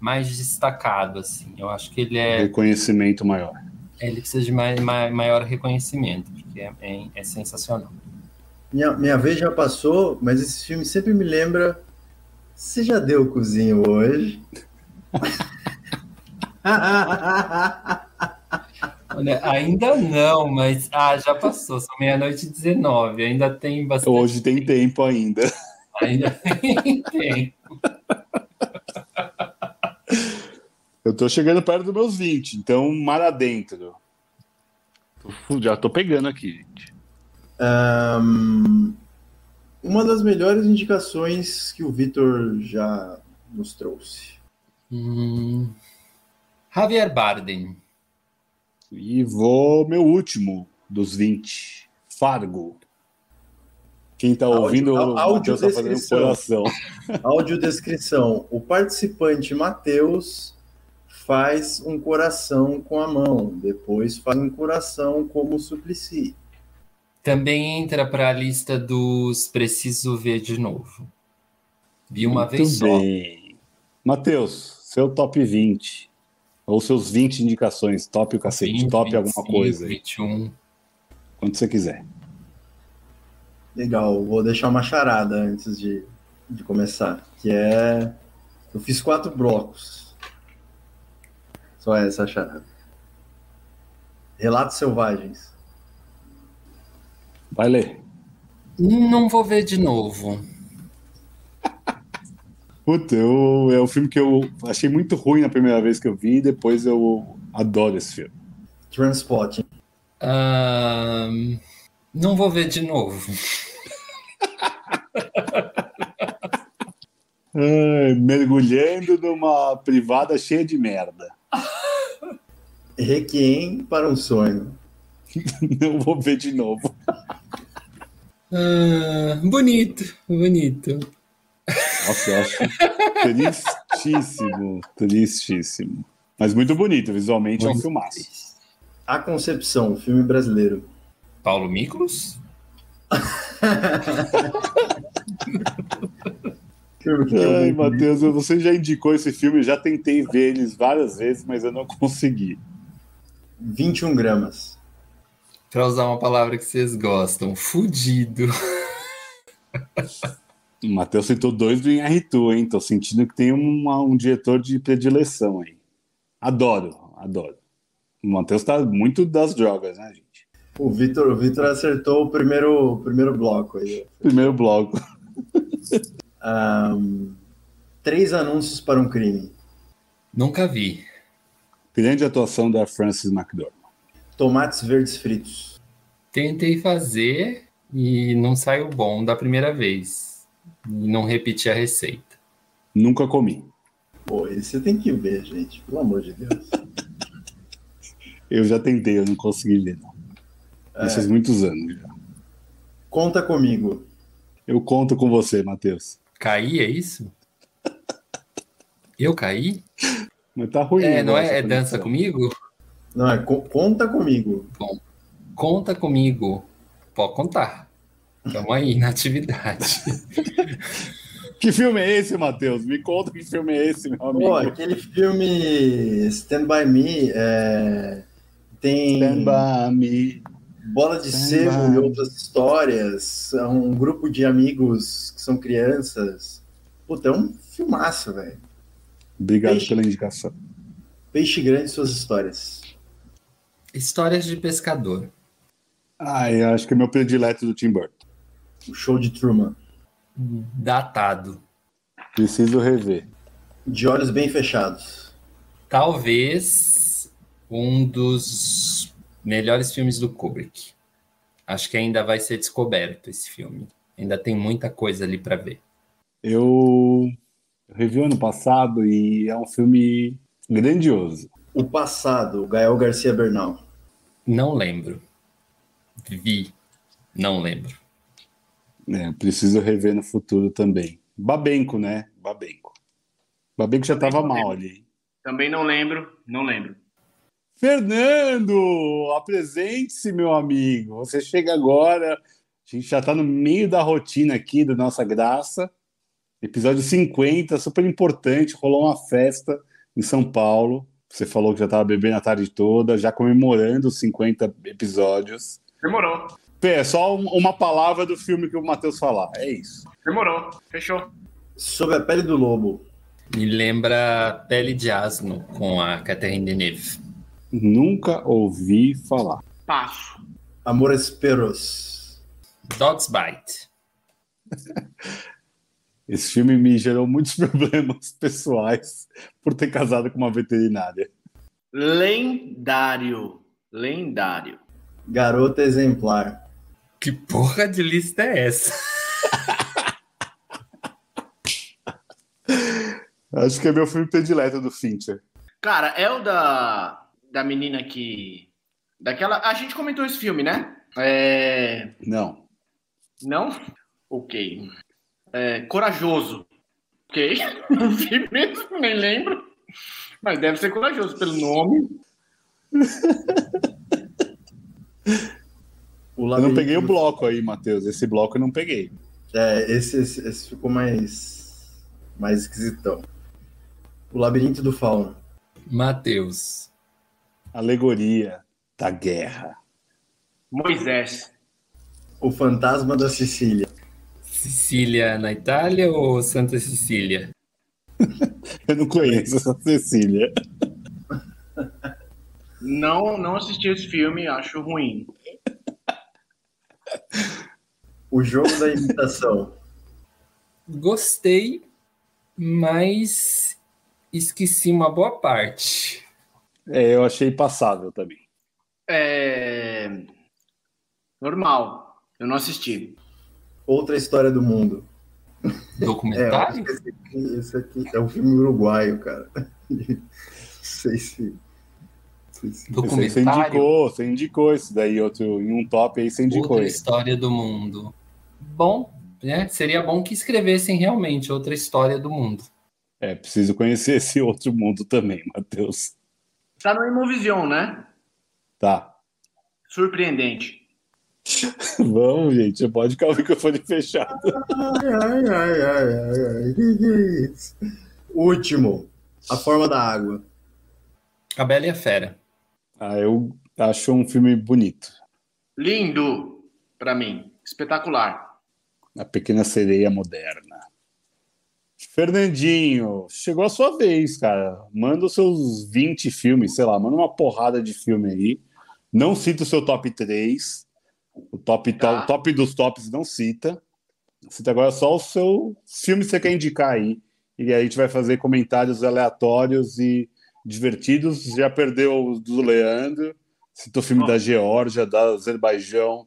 mais destacado assim. Eu acho que ele é, Reconhecimento maior. ele precisa de mais, mai- maior reconhecimento porque é, é- é sensacional. Minha, minha vez já passou, mas esse filme sempre me lembra. Você já deu o cozinho hoje? *laughs* Olha, ainda não, mas ah, já passou. São meia-noite e 19. Ainda tem bastante. Hoje tem tempo ainda. Ainda *laughs* tem tempo. Eu tô chegando perto dos meus 20, então mar adentro. Já tô pegando aqui, gente. Ahn, uma das melhores indicações que o Vitor já nos trouxe. Hum. Javier Bardem. E vou meu último dos 20. Fargo. Quem tá Áudio- ouvindo, á- o Matheus tá fazendo um coração. *laughs* Audiodescrição. O participante Matheus faz um coração com a mão, depois faz um coração como Suplicy. Também entra para a lista dos Preciso Ver de Novo. Vi uma Muito vez só. bem. Matheus, seu top 20. Ou seus 20 indicações. Top o cacete. 20, top alguma 25, coisa aí. 21. Quando você quiser. Legal, vou deixar uma charada antes de, de começar, que é... Eu fiz quatro blocos. Só essa a charada. Relatos Selvagens. Vai ler. Não vou ver de novo. *laughs* Puta, eu, é um filme que eu achei muito ruim na primeira vez que eu vi, e depois eu adoro esse filme. Transpotting. Ahn, não vou ver de novo. *laughs* Ai, mergulhando numa privada cheia de merda. Requiem para um sonho. *laughs* Não vou ver de novo. Ah, bonito, bonito. Nossa, eu acho tristíssimo, tristíssimo. Mas muito bonito, visualmente é um Muito filmaço. A Concepção, filme brasileiro. Paulo Miklos? Ai, Matheus, você já indicou esse filme, já tentei ver eles várias vezes, mas eu não consegui. 21 gramas. Para usar uma palavra que vocês gostam, fudido. O *laughs* Matheus citou dois do Inharitu, hein? Tô sentindo que tem uma- um diretor de predileção aí. Adoro, adoro. O Matheus tá muito das drogas, né, gente? O Vitor, o Vitor acertou o primeiro, o primeiro bloco aí. Primeiro bloco. *laughs* Ahn, três anúncios para um crime. Nunca vi. Grande atuação da Frances McDormand. Tomates verdes fritos. Tentei fazer, e não saiu bom da primeira vez. E não repeti a receita. Nunca comi. Pô, esse você tem que ver, gente. Pelo amor de Deus. *laughs* Eu já tentei, eu não consegui ver, não. É. Isso faz muitos anos já. Conta comigo. Eu conto com você, Matheus. Caí, é isso? *laughs* Eu caí? Mas tá ruim. É, não agora é, é dança comigo? Não, é co- conta comigo. Conta comigo. Pode contar. Estamos aí na atividade. *laughs* Que filme é esse, Matheus? Me conta que filme é esse, meu amigo. Pô, aquele filme Stand By Me é, tem Stand by me. bola de Stand sebo e outras histórias. É um grupo de amigos que são crianças. Puta, é um filmaço, velho. Obrigado Peixe. pela indicação. Peixe grande suas histórias. Histórias de pescador. Ah, eu acho que é meu predileto do Tim Burton. O show de Truman. Datado. Preciso rever. De olhos bem fechados. Talvez um dos melhores filmes do Kubrick. Acho que ainda vai ser descoberto esse filme. Ainda tem muita coisa ali para ver. Eu revi ano passado e é um filme grandioso. O passado, Gael Garcia Bernal. Não lembro. Vi. Não lembro. É, preciso rever no futuro também. Babenco, né? Babenco. Babenco já tava mal ali. Também não lembro, não lembro. Fernando, apresente-se, meu amigo. Você chega agora. A gente já está no meio da rotina aqui da nossa graça. Episódio 50, super importante. Rolou uma festa em São Paulo. Você falou que já estava bebendo a tarde toda, já comemorando os 50 episódios. Demorou, Pê, é só um- uma palavra do filme que o Matheus falar. É isso. demorou. Fechou. Sob a pele do lobo. Me lembra Pele de Asno com a Catherine Deneuve. Nunca ouvi falar. Passo. Amores Perros. Dog's Bite. *laughs* Esse filme me gerou muitos *laughs* problemas pessoais por ter casado com uma veterinária. Lendário. Lendário. Garota Exemplar. Que porra de lista é essa? *laughs* Acho que é meu filme predileto do Fincher. Cara, é o da, da menina que. Daquela. A gente comentou esse filme, né? É. Não. Não? Ok. É, corajoso. Ok. Não vi mesmo, nem lembro. Mas deve ser corajoso pelo nome. *laughs* O Eu não peguei o bloco aí, Matheus. Esse bloco eu não peguei. É, esse, esse, esse ficou mais, mais esquisitão. O Labirinto do Fauno. Matheus. Alegoria da guerra. Moisés. O Fantasma da Sicília. Sicília na Itália ou Santa Cecília? *laughs* Eu não conheço essa Cecília. Não, não assisti esse filme, acho ruim. O Jogo da Imitação. Gostei, mas esqueci uma boa parte. É, eu achei passável também. É. Normal. Eu não assisti. Outra História do Mundo. É, Documentário? que esse aqui, esse aqui é um filme uruguaio, cara. Não sei se. não sei se- Você, você Documentário? indicou, você indicou esse daí, outro, em um top aí você indicou Outra esse. história do mundo. Bom, né? Seria bom que escrevessem realmente outra história do mundo. É, preciso conhecer esse outro mundo também, Matheus. Tá no Imovision, né? Tá. Surpreendente. *laughs* Vamos, gente. Pode ficar o microfone fechado. Ai, ai, ai, ai, ai? *laughs* Último. A Forma da Água. A Bela e a Fera. Ah, eu acho um filme bonito. Lindo pra mim. Espetacular. A Pequena Sereia Moderna. Fernandinho, chegou a sua vez, cara. Manda os seus 20 filmes, sei lá, manda uma porrada de filme aí. Não cita o seu top 3. O top, Tá. o top dos tops não cita. Cita agora só o seu filme que você quer indicar aí. E aí a gente vai fazer comentários aleatórios e divertidos. Já perdeu o do Leandro. Citou filme da Geórgia, da Azerbaijão.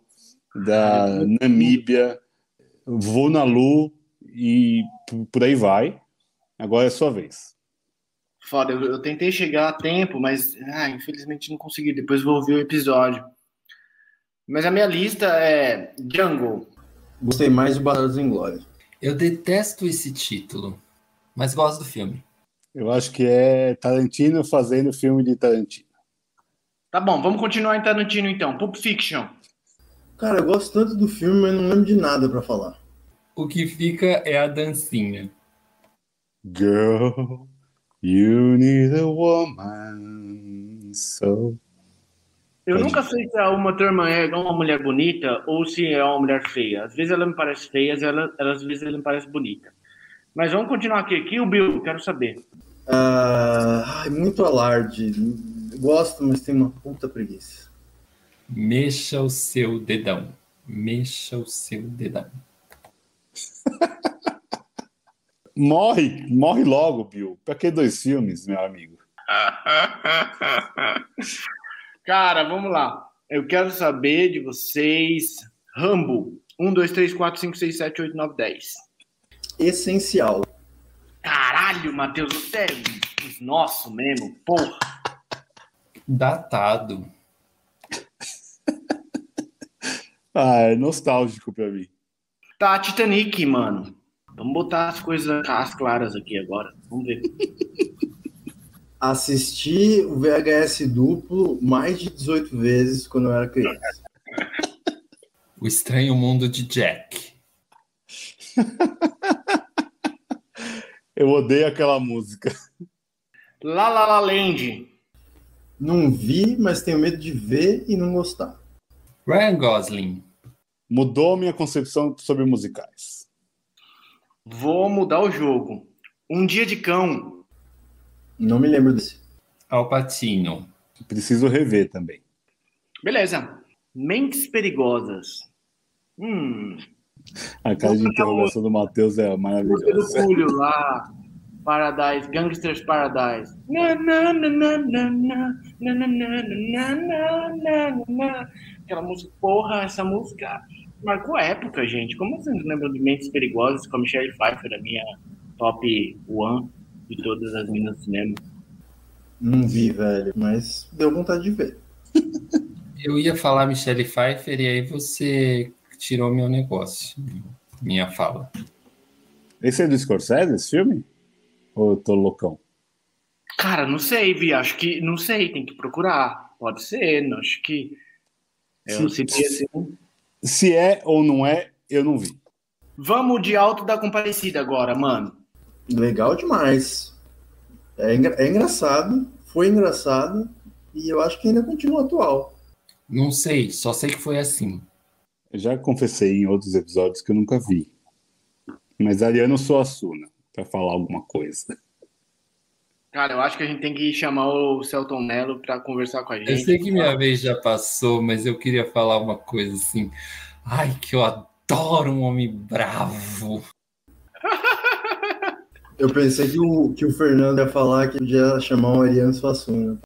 da Namíbia, vou na Lu e por aí vai. Agora é sua vez. Foda, eu, eu tentei chegar a tempo, mas ah, infelizmente não consegui. Depois vou ouvir o episódio. Mas a minha lista é Jungle. Gostei mais de Bastardos Inglórios. Eu detesto esse título, mas gosto do filme. Eu acho que é Tarantino fazendo filme de Tarantino. Tá bom, vamos continuar em Tarantino então. Pulp Fiction. Cara, eu gosto tanto do filme, mas não lembro de nada pra falar. O que fica é a dancinha. Girl, you need a woman so. Eu Pode. nunca sei se a Uma Thurman é uma mulher bonita ou se é uma mulher feia. Às vezes ela me parece feia, às ela- às vezes ela me parece bonita. Mas vamos continuar aqui. Kill Bill, quero saber. Ah, ai, muito alarde. Gosto, mas tenho uma puta preguiça. Mexa o seu dedão. Mexa o seu dedão. *laughs* Morre, morre logo, Bill. Pra que dois filmes, meu amigo? *laughs* Cara, vamos lá. Eu quero saber de vocês. Rambo. 1, 2, 3, 4, 5, 6, 7, 8, 9, 10. Essencial. Caralho, Matheus, você é os nosso mesmo, porra. Datado. *laughs* Ah, é nostálgico pra mim. Tá, Titanic, mano. Vamos botar as coisas as claras aqui agora. Vamos ver. *laughs* Assisti o VHS duplo mais de 18 vezes quando eu era criança. O estranho mundo de Jack. Eu odeio aquela música. La La La Land. Não vi, mas tenho medo de ver e não gostar. Ryan Gosling. Mudou minha concepção sobre musicais. Vou mudar o jogo. Um dia de cão. Não me lembro desse. Alpatino. Preciso rever também. Beleza. Mentes perigosas. Hum. A cara de interrogação do Matheus é maravilhosa. Do lá. Paradise, Gangsters Paradise. Aquela música, porra, essa música marcou a época, gente. Como vocês lembram de Mentes Perigosas com a Michelle Pfeiffer, a minha top one? De todas as minas do cinema? Não vi, velho, mas deu vontade de ver. *laughs* Eu ia falar Michelle Pfeiffer e aí você tirou meu negócio. Minha fala. Esse é do Scorsese, esse filme? Ou eu tô loucão? Cara, não sei, Vi. Acho que. Não sei, tem que procurar. Pode ser, não, acho que. Eu Sim. citei assim. Se é ou não é, eu não vi. Vamos de Alto da Comparecida agora, mano. Legal demais. É, engra- é engraçado, foi engraçado e eu acho que ainda continua atual. Não sei, só sei que foi assim. Eu já confessei em outros episódios que eu nunca vi. Mas Ariano Suassuna, pra falar alguma coisa. Cara, eu acho que a gente tem que chamar o Celton Mello pra conversar com a gente. Eu sei que minha vez já passou, mas eu queria falar uma coisa assim. Ai, que eu adoro um homem bravo. Eu pensei que o, que o Fernando ia falar que podia chamar o Ariano Suassuna.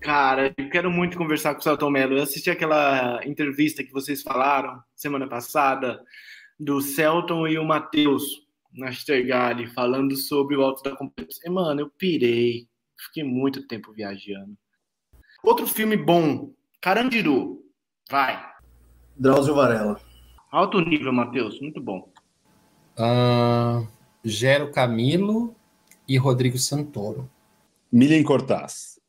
Cara, eu quero muito conversar com o Celton Mello. Eu assisti aquela entrevista que vocês falaram semana passada do Celton e o Matheus na Stergali falando sobre o Alto da Comparecida. E, Mano, eu pirei. Fiquei muito tempo viajando. Outro filme bom, Carandiru. Vai. Drauzio Varela. Alto nível, Matheus. Muito bom. Ah, Gero Camilo e Rodrigo Santoro. Milen Cortaz.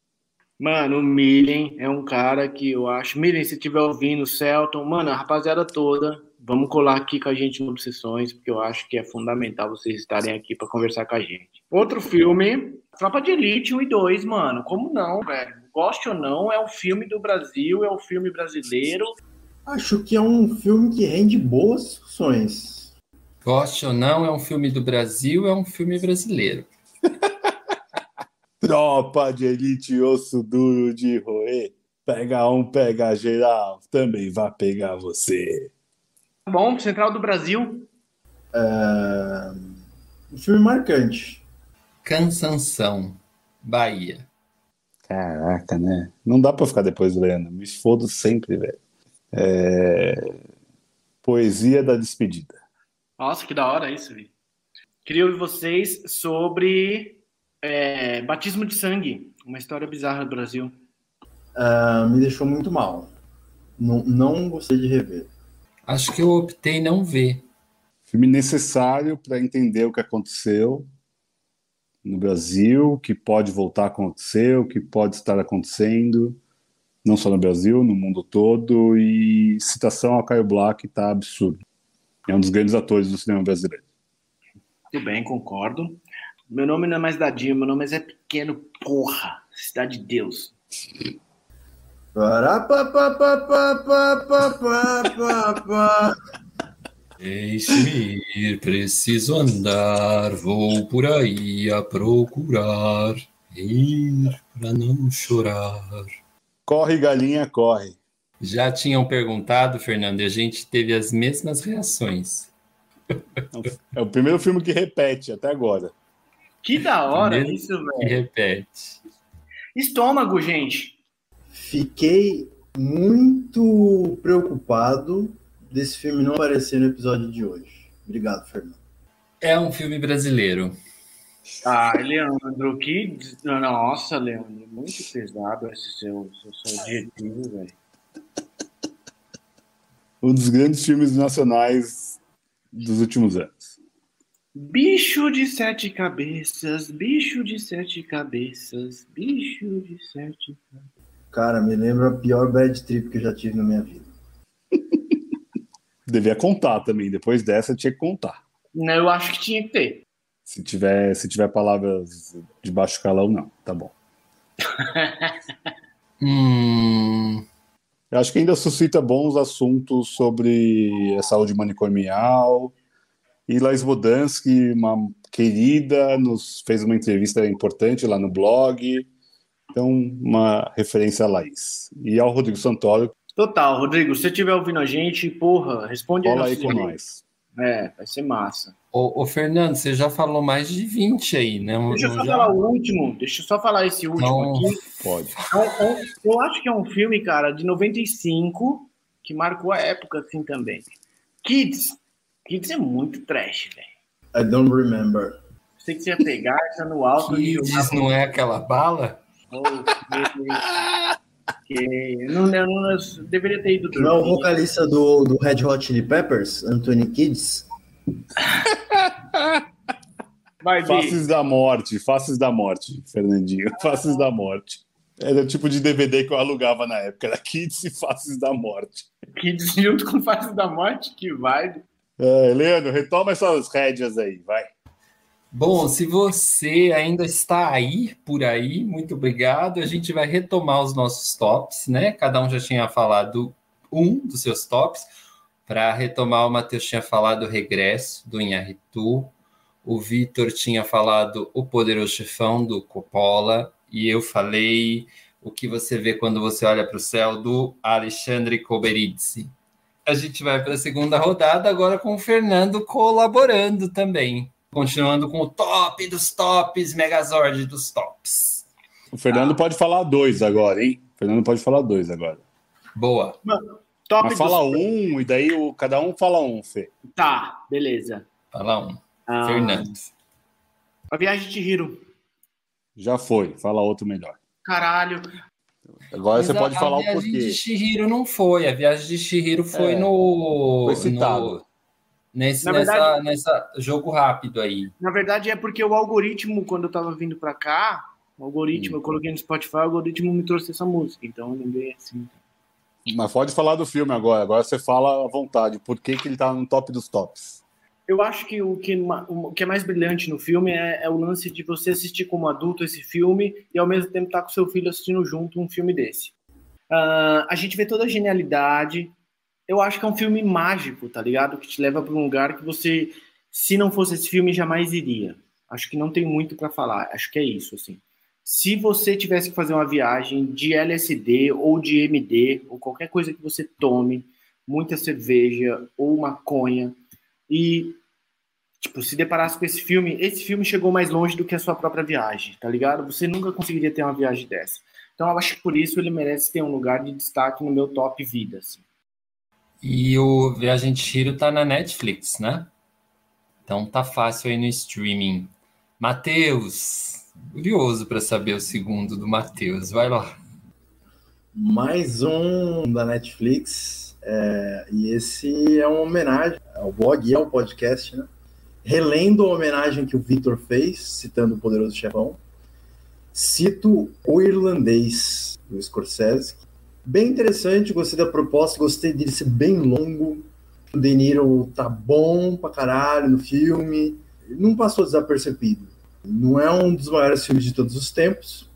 Mano, o Millen é um cara que eu acho. Millen, se estiver ouvindo, Celton, mano, a rapaziada toda, vamos colar aqui com a gente no Obsessões, porque eu acho que é fundamental vocês estarem aqui pra conversar com a gente. Outro filme, Tropa de Elite 1 e 2, mano. Como não, velho? Goste ou não, é o filme do Brasil, é o filme brasileiro. Acho que é um filme que rende boas discussões. Goste ou não, é um filme do Brasil, é um filme brasileiro. *laughs* Tropa de elite, osso duro de roer. Pega um, pega geral, também vai pegar você. Tá Bom, Central do Brasil. É... Um filme marcante. Cansanção, Bahia. Caraca, né? Não dá pra ficar depois do Leandro. Me fodo sempre, velho. É... Poesia da Despedida. Nossa, que da hora isso, Vi. Queria ouvir vocês sobre é, batismo de sangue, uma história bizarra do Brasil. Uh, me deixou muito mal. Não, não gostei de rever. Acho que eu optei não ver. Filme necessário para entender o que aconteceu no Brasil, o que pode voltar a acontecer, o que pode estar acontecendo, não só no Brasil, no mundo todo. E citação ao Caio Black está absurdo. É um dos grandes atores do cinema brasileiro. Muito bem, concordo. Meu nome não é mais Dadinho, meu nome é Zé Pequeno, porra. Cidade de Deus. Deixe-me ir, preciso andar, vou por aí a procurar, ir para não chorar. Corre, galinha, corre. Já tinham perguntado, Fernando, e a gente teve as mesmas reações. É o primeiro filme que repete até agora. Que da hora isso, velho. Que repete. Estômago, gente. Fiquei muito preocupado desse filme não aparecer no episódio de hoje. Obrigado, Fernando. É um filme brasileiro. Ah, Leandro, que. Nossa, Leandro, muito pesado esse seu, seu, seu adjetivo, velho. Um dos grandes filmes nacionais dos últimos anos. Bicho de sete cabeças, bicho de sete cabeças, bicho de sete cabeças. Cara, me lembra a pior bad trip que eu já tive na minha vida. *laughs* Devia contar também. Depois dessa, tinha que contar. Não, eu acho que tinha que ter. Se tiver, se tiver palavras de baixo calão, não. Tá bom. *laughs* hum... Eu acho que ainda suscita bons assuntos sobre a saúde manicomial. E Laís Bodansky, uma querida, nos fez uma entrevista importante lá no blog. Então, uma referência a Laís. E ao Rodrigo Santoro, Total, Rodrigo, se você estiver ouvindo a gente, porra, responde Fala aí com nós. É, vai ser massa. Ô, ô, Fernando, você já falou mais de 20 aí, né? Deixa eu só já... falar o último, deixa eu só falar esse último então, aqui. Pode. Então, eu acho que é um filme, cara, de 95, que marcou a época, assim, também. Kids. Kids é muito trash, velho. I don't remember. Sei que você ia pegar, tá no alto. Kids não é aquela bala? Oh, que não, não, não, deveria ter ido. Não é o vocalista do, do Red Hot Chili Peppers, Anthony Kids? Vai, Faces da Morte, Faces da Morte, Fernandinho. *laughs* Faces da Morte. Era o tipo de DVD que eu alugava na época, era Kids e Faces da Morte. Kids junto com Faces da Morte, que vai. É, Leandro, retoma essas rédeas aí, vai. Bom, se você ainda está aí, por aí, muito obrigado. A gente vai retomar os nossos tops, né? Cada um já tinha falado um dos seus tops. Para retomar, o Matheus tinha falado o regresso do Inharitu, o Vitor tinha falado o Poderoso Chefão do Coppola, e eu falei o que você vê quando você olha para o céu do Alexandre Koberidze. A gente vai para a segunda rodada agora com o Fernando colaborando também. Continuando com o top dos tops, Megazord dos tops. O Fernando ah. pode falar dois agora, hein? O Fernando pode falar dois agora. Boa. top Mas fala dos... um, e daí o, cada um fala um, Fê. Tá, beleza. Fala um. Ah. Fernando. A viagem de Hiro. Já foi, fala outro melhor. Caralho. Agora Mas você a, pode falar o porquê. A viagem de Shihiro não foi. A viagem de Shihiro foi é, no. Foi citado. No nesse nessa, verdade, nessa jogo rápido aí. Na verdade é porque o algoritmo quando eu tava vindo para cá, o algoritmo, hum. eu coloquei no Spotify, o algoritmo me trouxe essa música, então eu lembrei assim. Mas pode falar do filme agora, agora você fala à vontade, por que, que ele tá no top dos tops? Eu acho que o que, o que é mais brilhante no filme é, é, o lance de você assistir como adulto esse filme e ao mesmo tempo estar tá com seu filho assistindo junto um filme desse. Uh, a gente vê toda a genialidade, eu acho que é um filme mágico, tá ligado? Que te leva para um lugar que você, se não fosse esse filme, jamais iria. Acho que não tem muito para falar. Acho que é isso, assim. Se você tivesse que fazer uma viagem de LSD ou de MD ou qualquer coisa que você tome, muita cerveja ou maconha e tipo se deparasse com esse filme, esse filme chegou mais longe do que a sua própria viagem, tá ligado? Você nunca conseguiria ter uma viagem dessa. Então eu acho que por isso ele merece ter um lugar de destaque no meu top vida, assim. E o Viagem de Chiro tá na Netflix, né? Então tá fácil aí no streaming. Matheus, curioso para saber o segundo do Matheus. Vai lá. Mais um da Netflix. É, e esse é uma homenagem ao blog e ao podcast, né? Relendo a homenagem que o Victor fez, citando o Poderoso Chefão. Cito O Irlandês, do Scorsese. Bem interessante, gostei da proposta, gostei dele ser bem longo. O De Niro tá bom pra caralho no filme. Não passou desapercebido. Não é um dos maiores filmes de todos os tempos,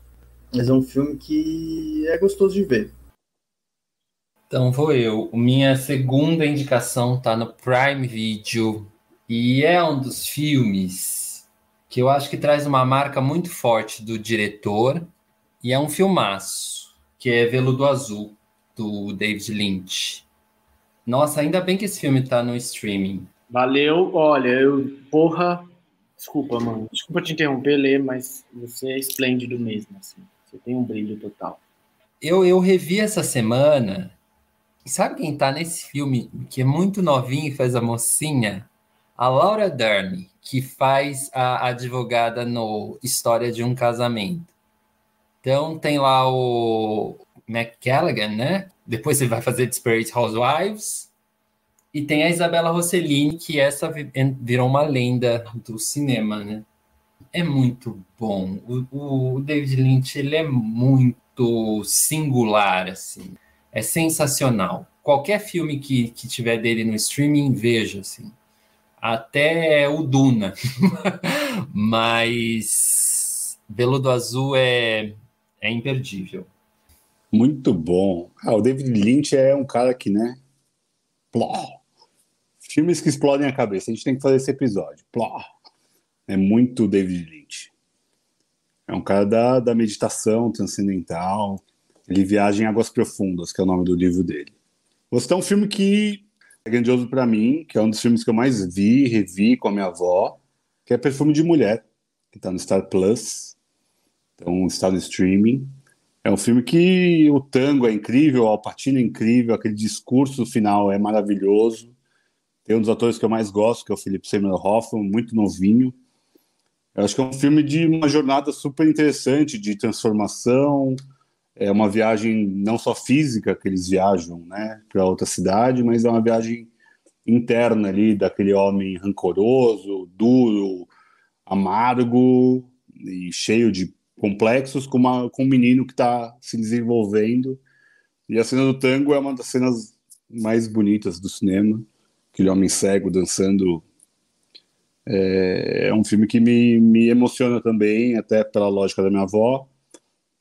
mas é um filme que é gostoso de ver. Então vou eu. Minha segunda indicação tá no Prime Video e é um dos filmes que eu acho que traz uma marca muito forte do diretor e é um filmaço, que é Veludo Azul, do David Lynch. Nossa, ainda bem que esse filme tá no streaming. Valeu, olha, eu, porra, desculpa, mano, desculpa te interromper, Lê, mas você é esplêndido mesmo, assim, você tem um brilho total. Eu, eu revi essa semana, sabe quem tá nesse filme, que é muito novinho e faz a mocinha? A Laura Dern, que faz a advogada no História de um Casamento. Então tem lá o McCallaghan, né? Depois ele vai fazer Desperate Housewives. E tem a Isabella Rossellini, que essa virou uma lenda do cinema, né? É muito bom. O, o David Lynch, ele é muito singular, assim. É sensacional. Qualquer filme que, que tiver dele no streaming, veja, assim até o Duna. *laughs* Mas Veludo Azul é, é imperdível. Muito bom. Ah, o David Lynch é um cara que, né? Pló. Filmes que explodem a cabeça. A gente tem que fazer esse episódio. Pló. É muito David Lynch. É um cara da, da meditação transcendental. Ele viaja em águas profundas, que é o nome do livro dele. Você tem um filme que é grandioso para mim, que é um dos filmes que eu mais vi, revi com a minha avó, que é Perfume de Mulher, que está no Star Plus, então está no streaming. É um filme que o tango é incrível, o Alpatino é incrível, aquele discurso final é maravilhoso. Tem um dos atores que eu mais gosto, que é o Philip Seymour Hoffman, muito novinho. Eu acho que é um filme de uma jornada super interessante, de transformação, é uma viagem não só física que eles viajam, né, para outra cidade, mas é uma viagem interna ali daquele homem rancoroso, duro, amargo e cheio de complexos com, uma, com um menino que está se desenvolvendo. E a cena do tango é uma das cenas mais bonitas do cinema. Aquele homem cego dançando. É, é um filme que me, me emociona também, até pela lógica da minha avó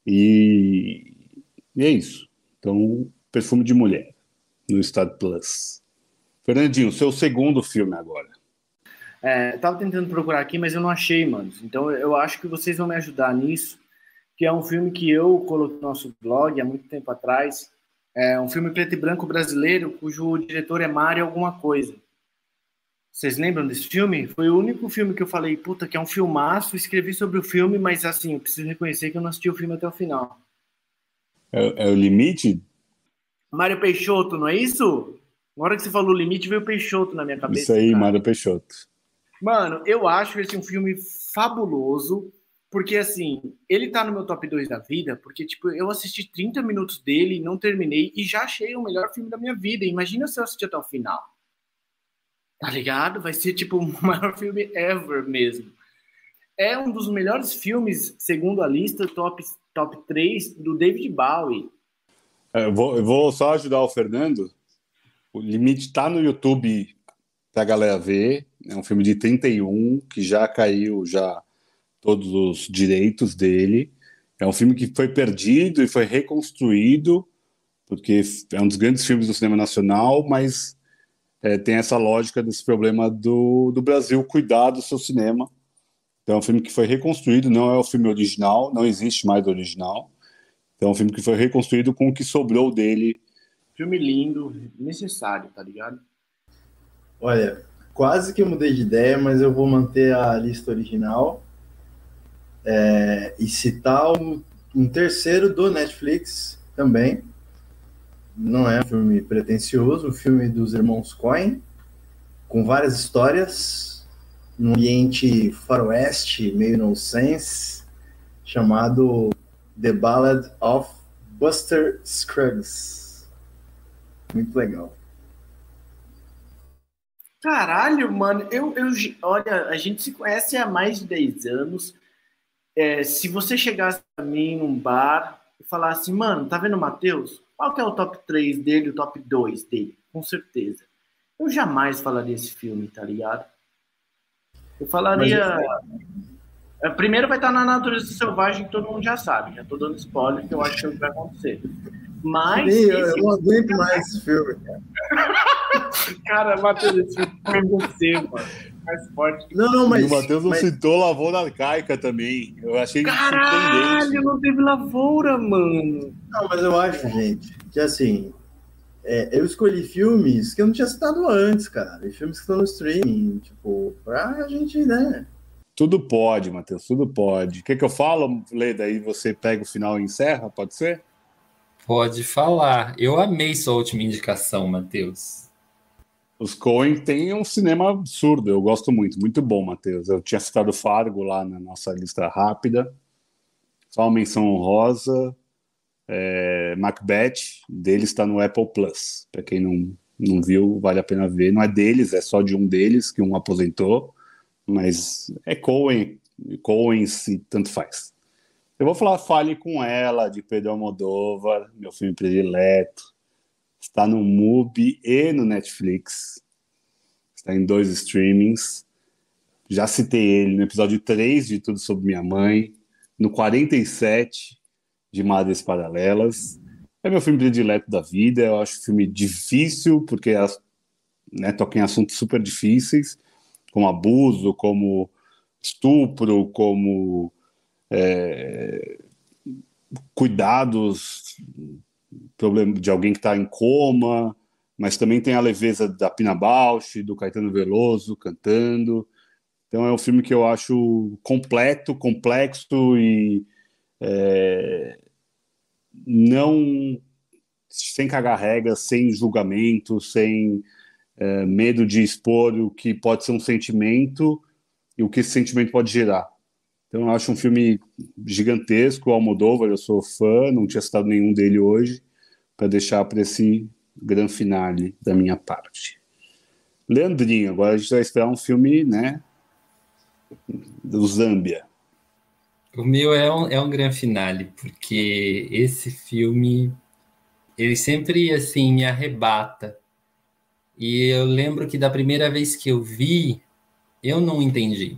e, e é isso. Então, Perfume de Mulher, no Estado Plus. Fernandinho, seu segundo filme agora. É, eu tava tentando procurar aqui, mas eu não achei, mano. Então eu acho que vocês vão me ajudar nisso, que é um filme que eu coloquei no nosso blog há muito tempo atrás. É um filme preto e branco brasileiro, cujo diretor é Mário alguma coisa. Vocês lembram desse filme? Foi o único filme que eu falei, puta, que é um filmaço, escrevi sobre o filme, mas assim, eu preciso reconhecer que eu não assisti o filme até o final. É, é o limite? Mário Peixoto, não é isso? Na hora que você falou limite, veio Peixoto na minha cabeça. Isso aí, cara. Mário Peixoto. Mano, eu acho esse um filme fabuloso, porque assim, ele tá no meu top 2 da vida, porque tipo, eu assisti 30 minutos dele, não terminei e já achei o melhor filme da minha vida. Imagina se eu assistir até o final. Tá ligado? Vai ser tipo *laughs* o maior filme ever mesmo. É um dos melhores filmes, segundo a lista, top, top 3 do David Bowie. É, eu, vou, eu vou só ajudar o Fernando. O Limite está no YouTube para a galera ver. É um filme de 31 que já caiu já todos os direitos dele. É um filme que foi perdido e foi reconstruído, porque é um dos grandes filmes do cinema nacional, mas é, tem essa lógica desse problema do, do Brasil cuidar do seu cinema. Então, é um filme que foi reconstruído, não é o filme original, não existe mais o original. Então, é um filme que foi reconstruído com o que sobrou dele. Filme lindo, necessário, tá ligado? Olha, quase que mudei de ideia, mas eu vou manter a lista original é, e citar um, um terceiro do Netflix também, não é um filme pretencioso, um filme dos irmãos Coen, com várias histórias, num ambiente faroeste, meio nonsense, chamado The Ballad of Buster Scruggs. Muito legal. Caralho, mano, eu, eu, olha, a gente se conhece há mais de 10 anos. É, se você chegasse a mim num bar e falasse, mano, tá vendo o Matheus? Qual que é o top 3 dele, o top 2 dele? Com certeza. Eu jamais falaria esse filme, tá ligado? Eu falaria. É, primeiro vai estar na natureza selvagem, que todo mundo já sabe. Já tô dando spoiler, que eu acho que é o que vai acontecer. Mas. Sim, eu, eu não aguento mais esse filme. cara, *laughs* Matheus, esse filme foi você, mano. Mais forte. Não, não, mas. E o Matheus não mas... citou Lavoura Arcaica também. Eu achei Caralho, não teve lavoura, mano. Não, mas eu acho, gente, que assim. É, eu escolhi filmes que eu não tinha citado antes, cara. E filmes que estão no streaming, tipo, pra gente, né? Tudo pode, Matheus, tudo pode. O que, que eu falo, Leda? Aí você pega o final e encerra, pode ser? Pode falar. Eu amei sua última indicação, Matheus. Os Coen têm um cinema absurdo, eu gosto muito, muito bom, Matheus. Eu tinha citado Fargo lá na nossa lista rápida. Só uma menção honrosa. É, Macbeth, deles está no Apple Plus. Para quem não, não viu, vale a pena ver. Não é deles, é só de um deles, que um aposentou. Mas é Coen, Coen se tanto faz. Eu vou falar Fale com Ela, de Pedro Almodóvar, meu filme predileto. Está no MUBI e no Netflix. Está em dois streamings. Já citei ele no episódio 3 de Tudo Sobre Minha Mãe, no 47 de Madres Paralelas. É meu filme predileto da vida. Eu acho filme difícil, porque né, toca em assuntos super difíceis, como abuso, como estupro, como é, cuidados problema de alguém que está em coma, mas também tem a leveza da Pina Bausch, do Caetano Veloso cantando. Então é um filme que eu acho completo, complexo e é, não sem cagar regras, sem julgamento, sem é, medo de expor o que pode ser um sentimento e o que esse sentimento pode gerar. Então eu acho um filme gigantesco, Almodóvar, eu sou fã, não tinha citado nenhum dele hoje, para deixar para esse grande finale da minha parte. Leandrinho, agora a gente vai esperar um filme, né, do Zâmbia. O meu é um, é um grande finale, porque esse filme, ele sempre, assim, me arrebata. E eu lembro que da primeira vez que eu vi, eu não entendi.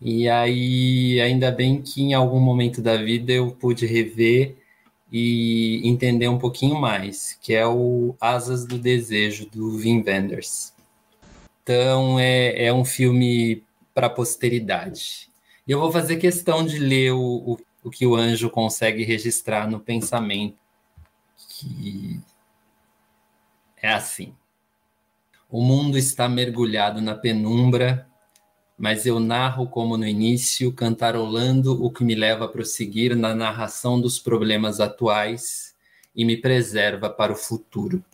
E aí, ainda bem que em algum momento da vida eu pude rever e entender um pouquinho mais, que é o Asas do Desejo, do Wim Wenders. Então, é, é um filme para a posteridade. E eu vou fazer questão de ler o, o, o que o anjo consegue registrar no pensamento, que é assim. O mundo está mergulhado na penumbra mas eu narro como no início, cantarolando o que me leva a prosseguir na narração dos problemas atuais e me preserva para o futuro.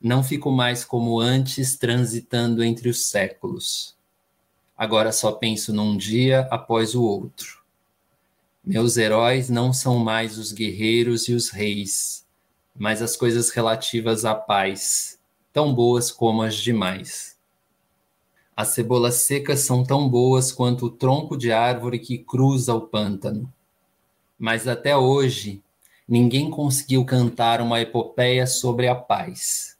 Não fico mais como antes, transitando entre os séculos. Agora só penso num dia após o outro. Meus heróis não são mais os guerreiros e os reis, mas as coisas relativas à paz, tão boas como as demais as cebolas secas são tão boas quanto o tronco de árvore que cruza o pântano. Mas até hoje, ninguém conseguiu cantar uma epopeia sobre a paz.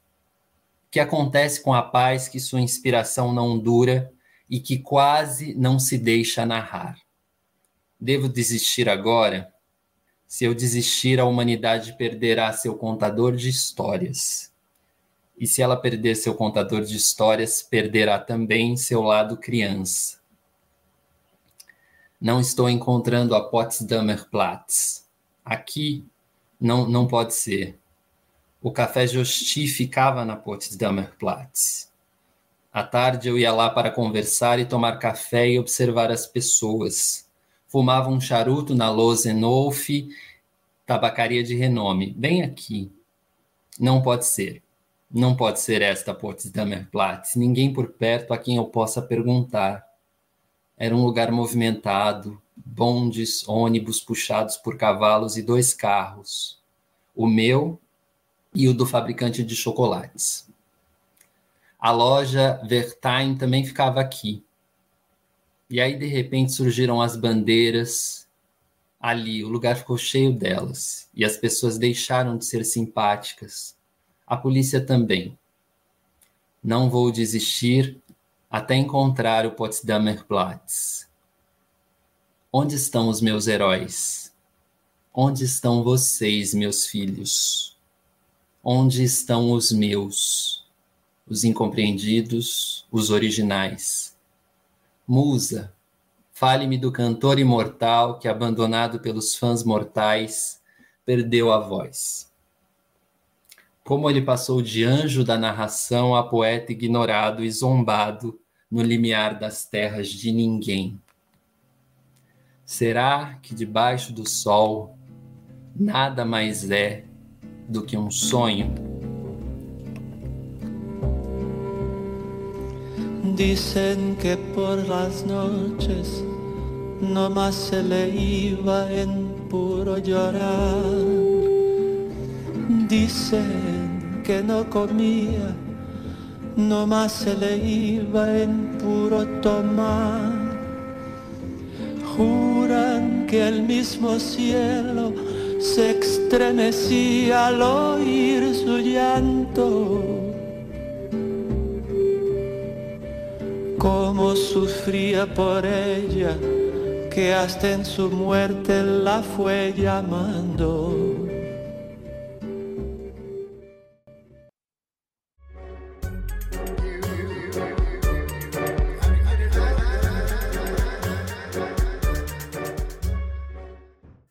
O que acontece com a paz que sua inspiração não dura e que quase não se deixa narrar? Devo desistir agora? Se eu desistir, a humanidade perderá seu contador de histórias. E se ela perder seu contador de histórias, perderá também seu lado criança. Não estou encontrando a Potsdamer Platz. Aqui não, não pode ser. O café Josti ficava na Potsdamer Platz. À tarde eu ia lá para conversar e tomar café e observar as pessoas. Fumava um charuto na Losenolf, tabacaria de renome, bem aqui, Não pode ser. Não pode ser esta Potsdamer Platz. Ninguém por perto a quem eu possa perguntar. Era um lugar movimentado, bondes, ônibus puxados por cavalos e dois carros. O meu e o do fabricante de chocolates. A loja Vertain também ficava aqui. E aí, de repente, surgiram as bandeiras. Ali, o lugar ficou cheio delas. E as pessoas deixaram de ser simpáticas. A polícia também. Não vou desistir até encontrar o Potsdamer Platz. Onde estão os meus heróis? Onde estão vocês, meus filhos? Onde estão os meus? Os incompreendidos, os originais. Musa, fale-me do cantor imortal que, abandonado pelos fãs mortais, perdeu a voz. Como ele passou de anjo da narração a poeta ignorado e zombado no limiar das terras de ninguém. Será que debaixo do sol nada mais é do que um sonho? Dicen que por las noches no más se le iba en puro llorar. Dicen que no comía, no más se le iba en puro tomar juran que el mismo cielo se estremecía al oír su llanto. Como sufría por ella, que hasta en su muerte la fue llamando.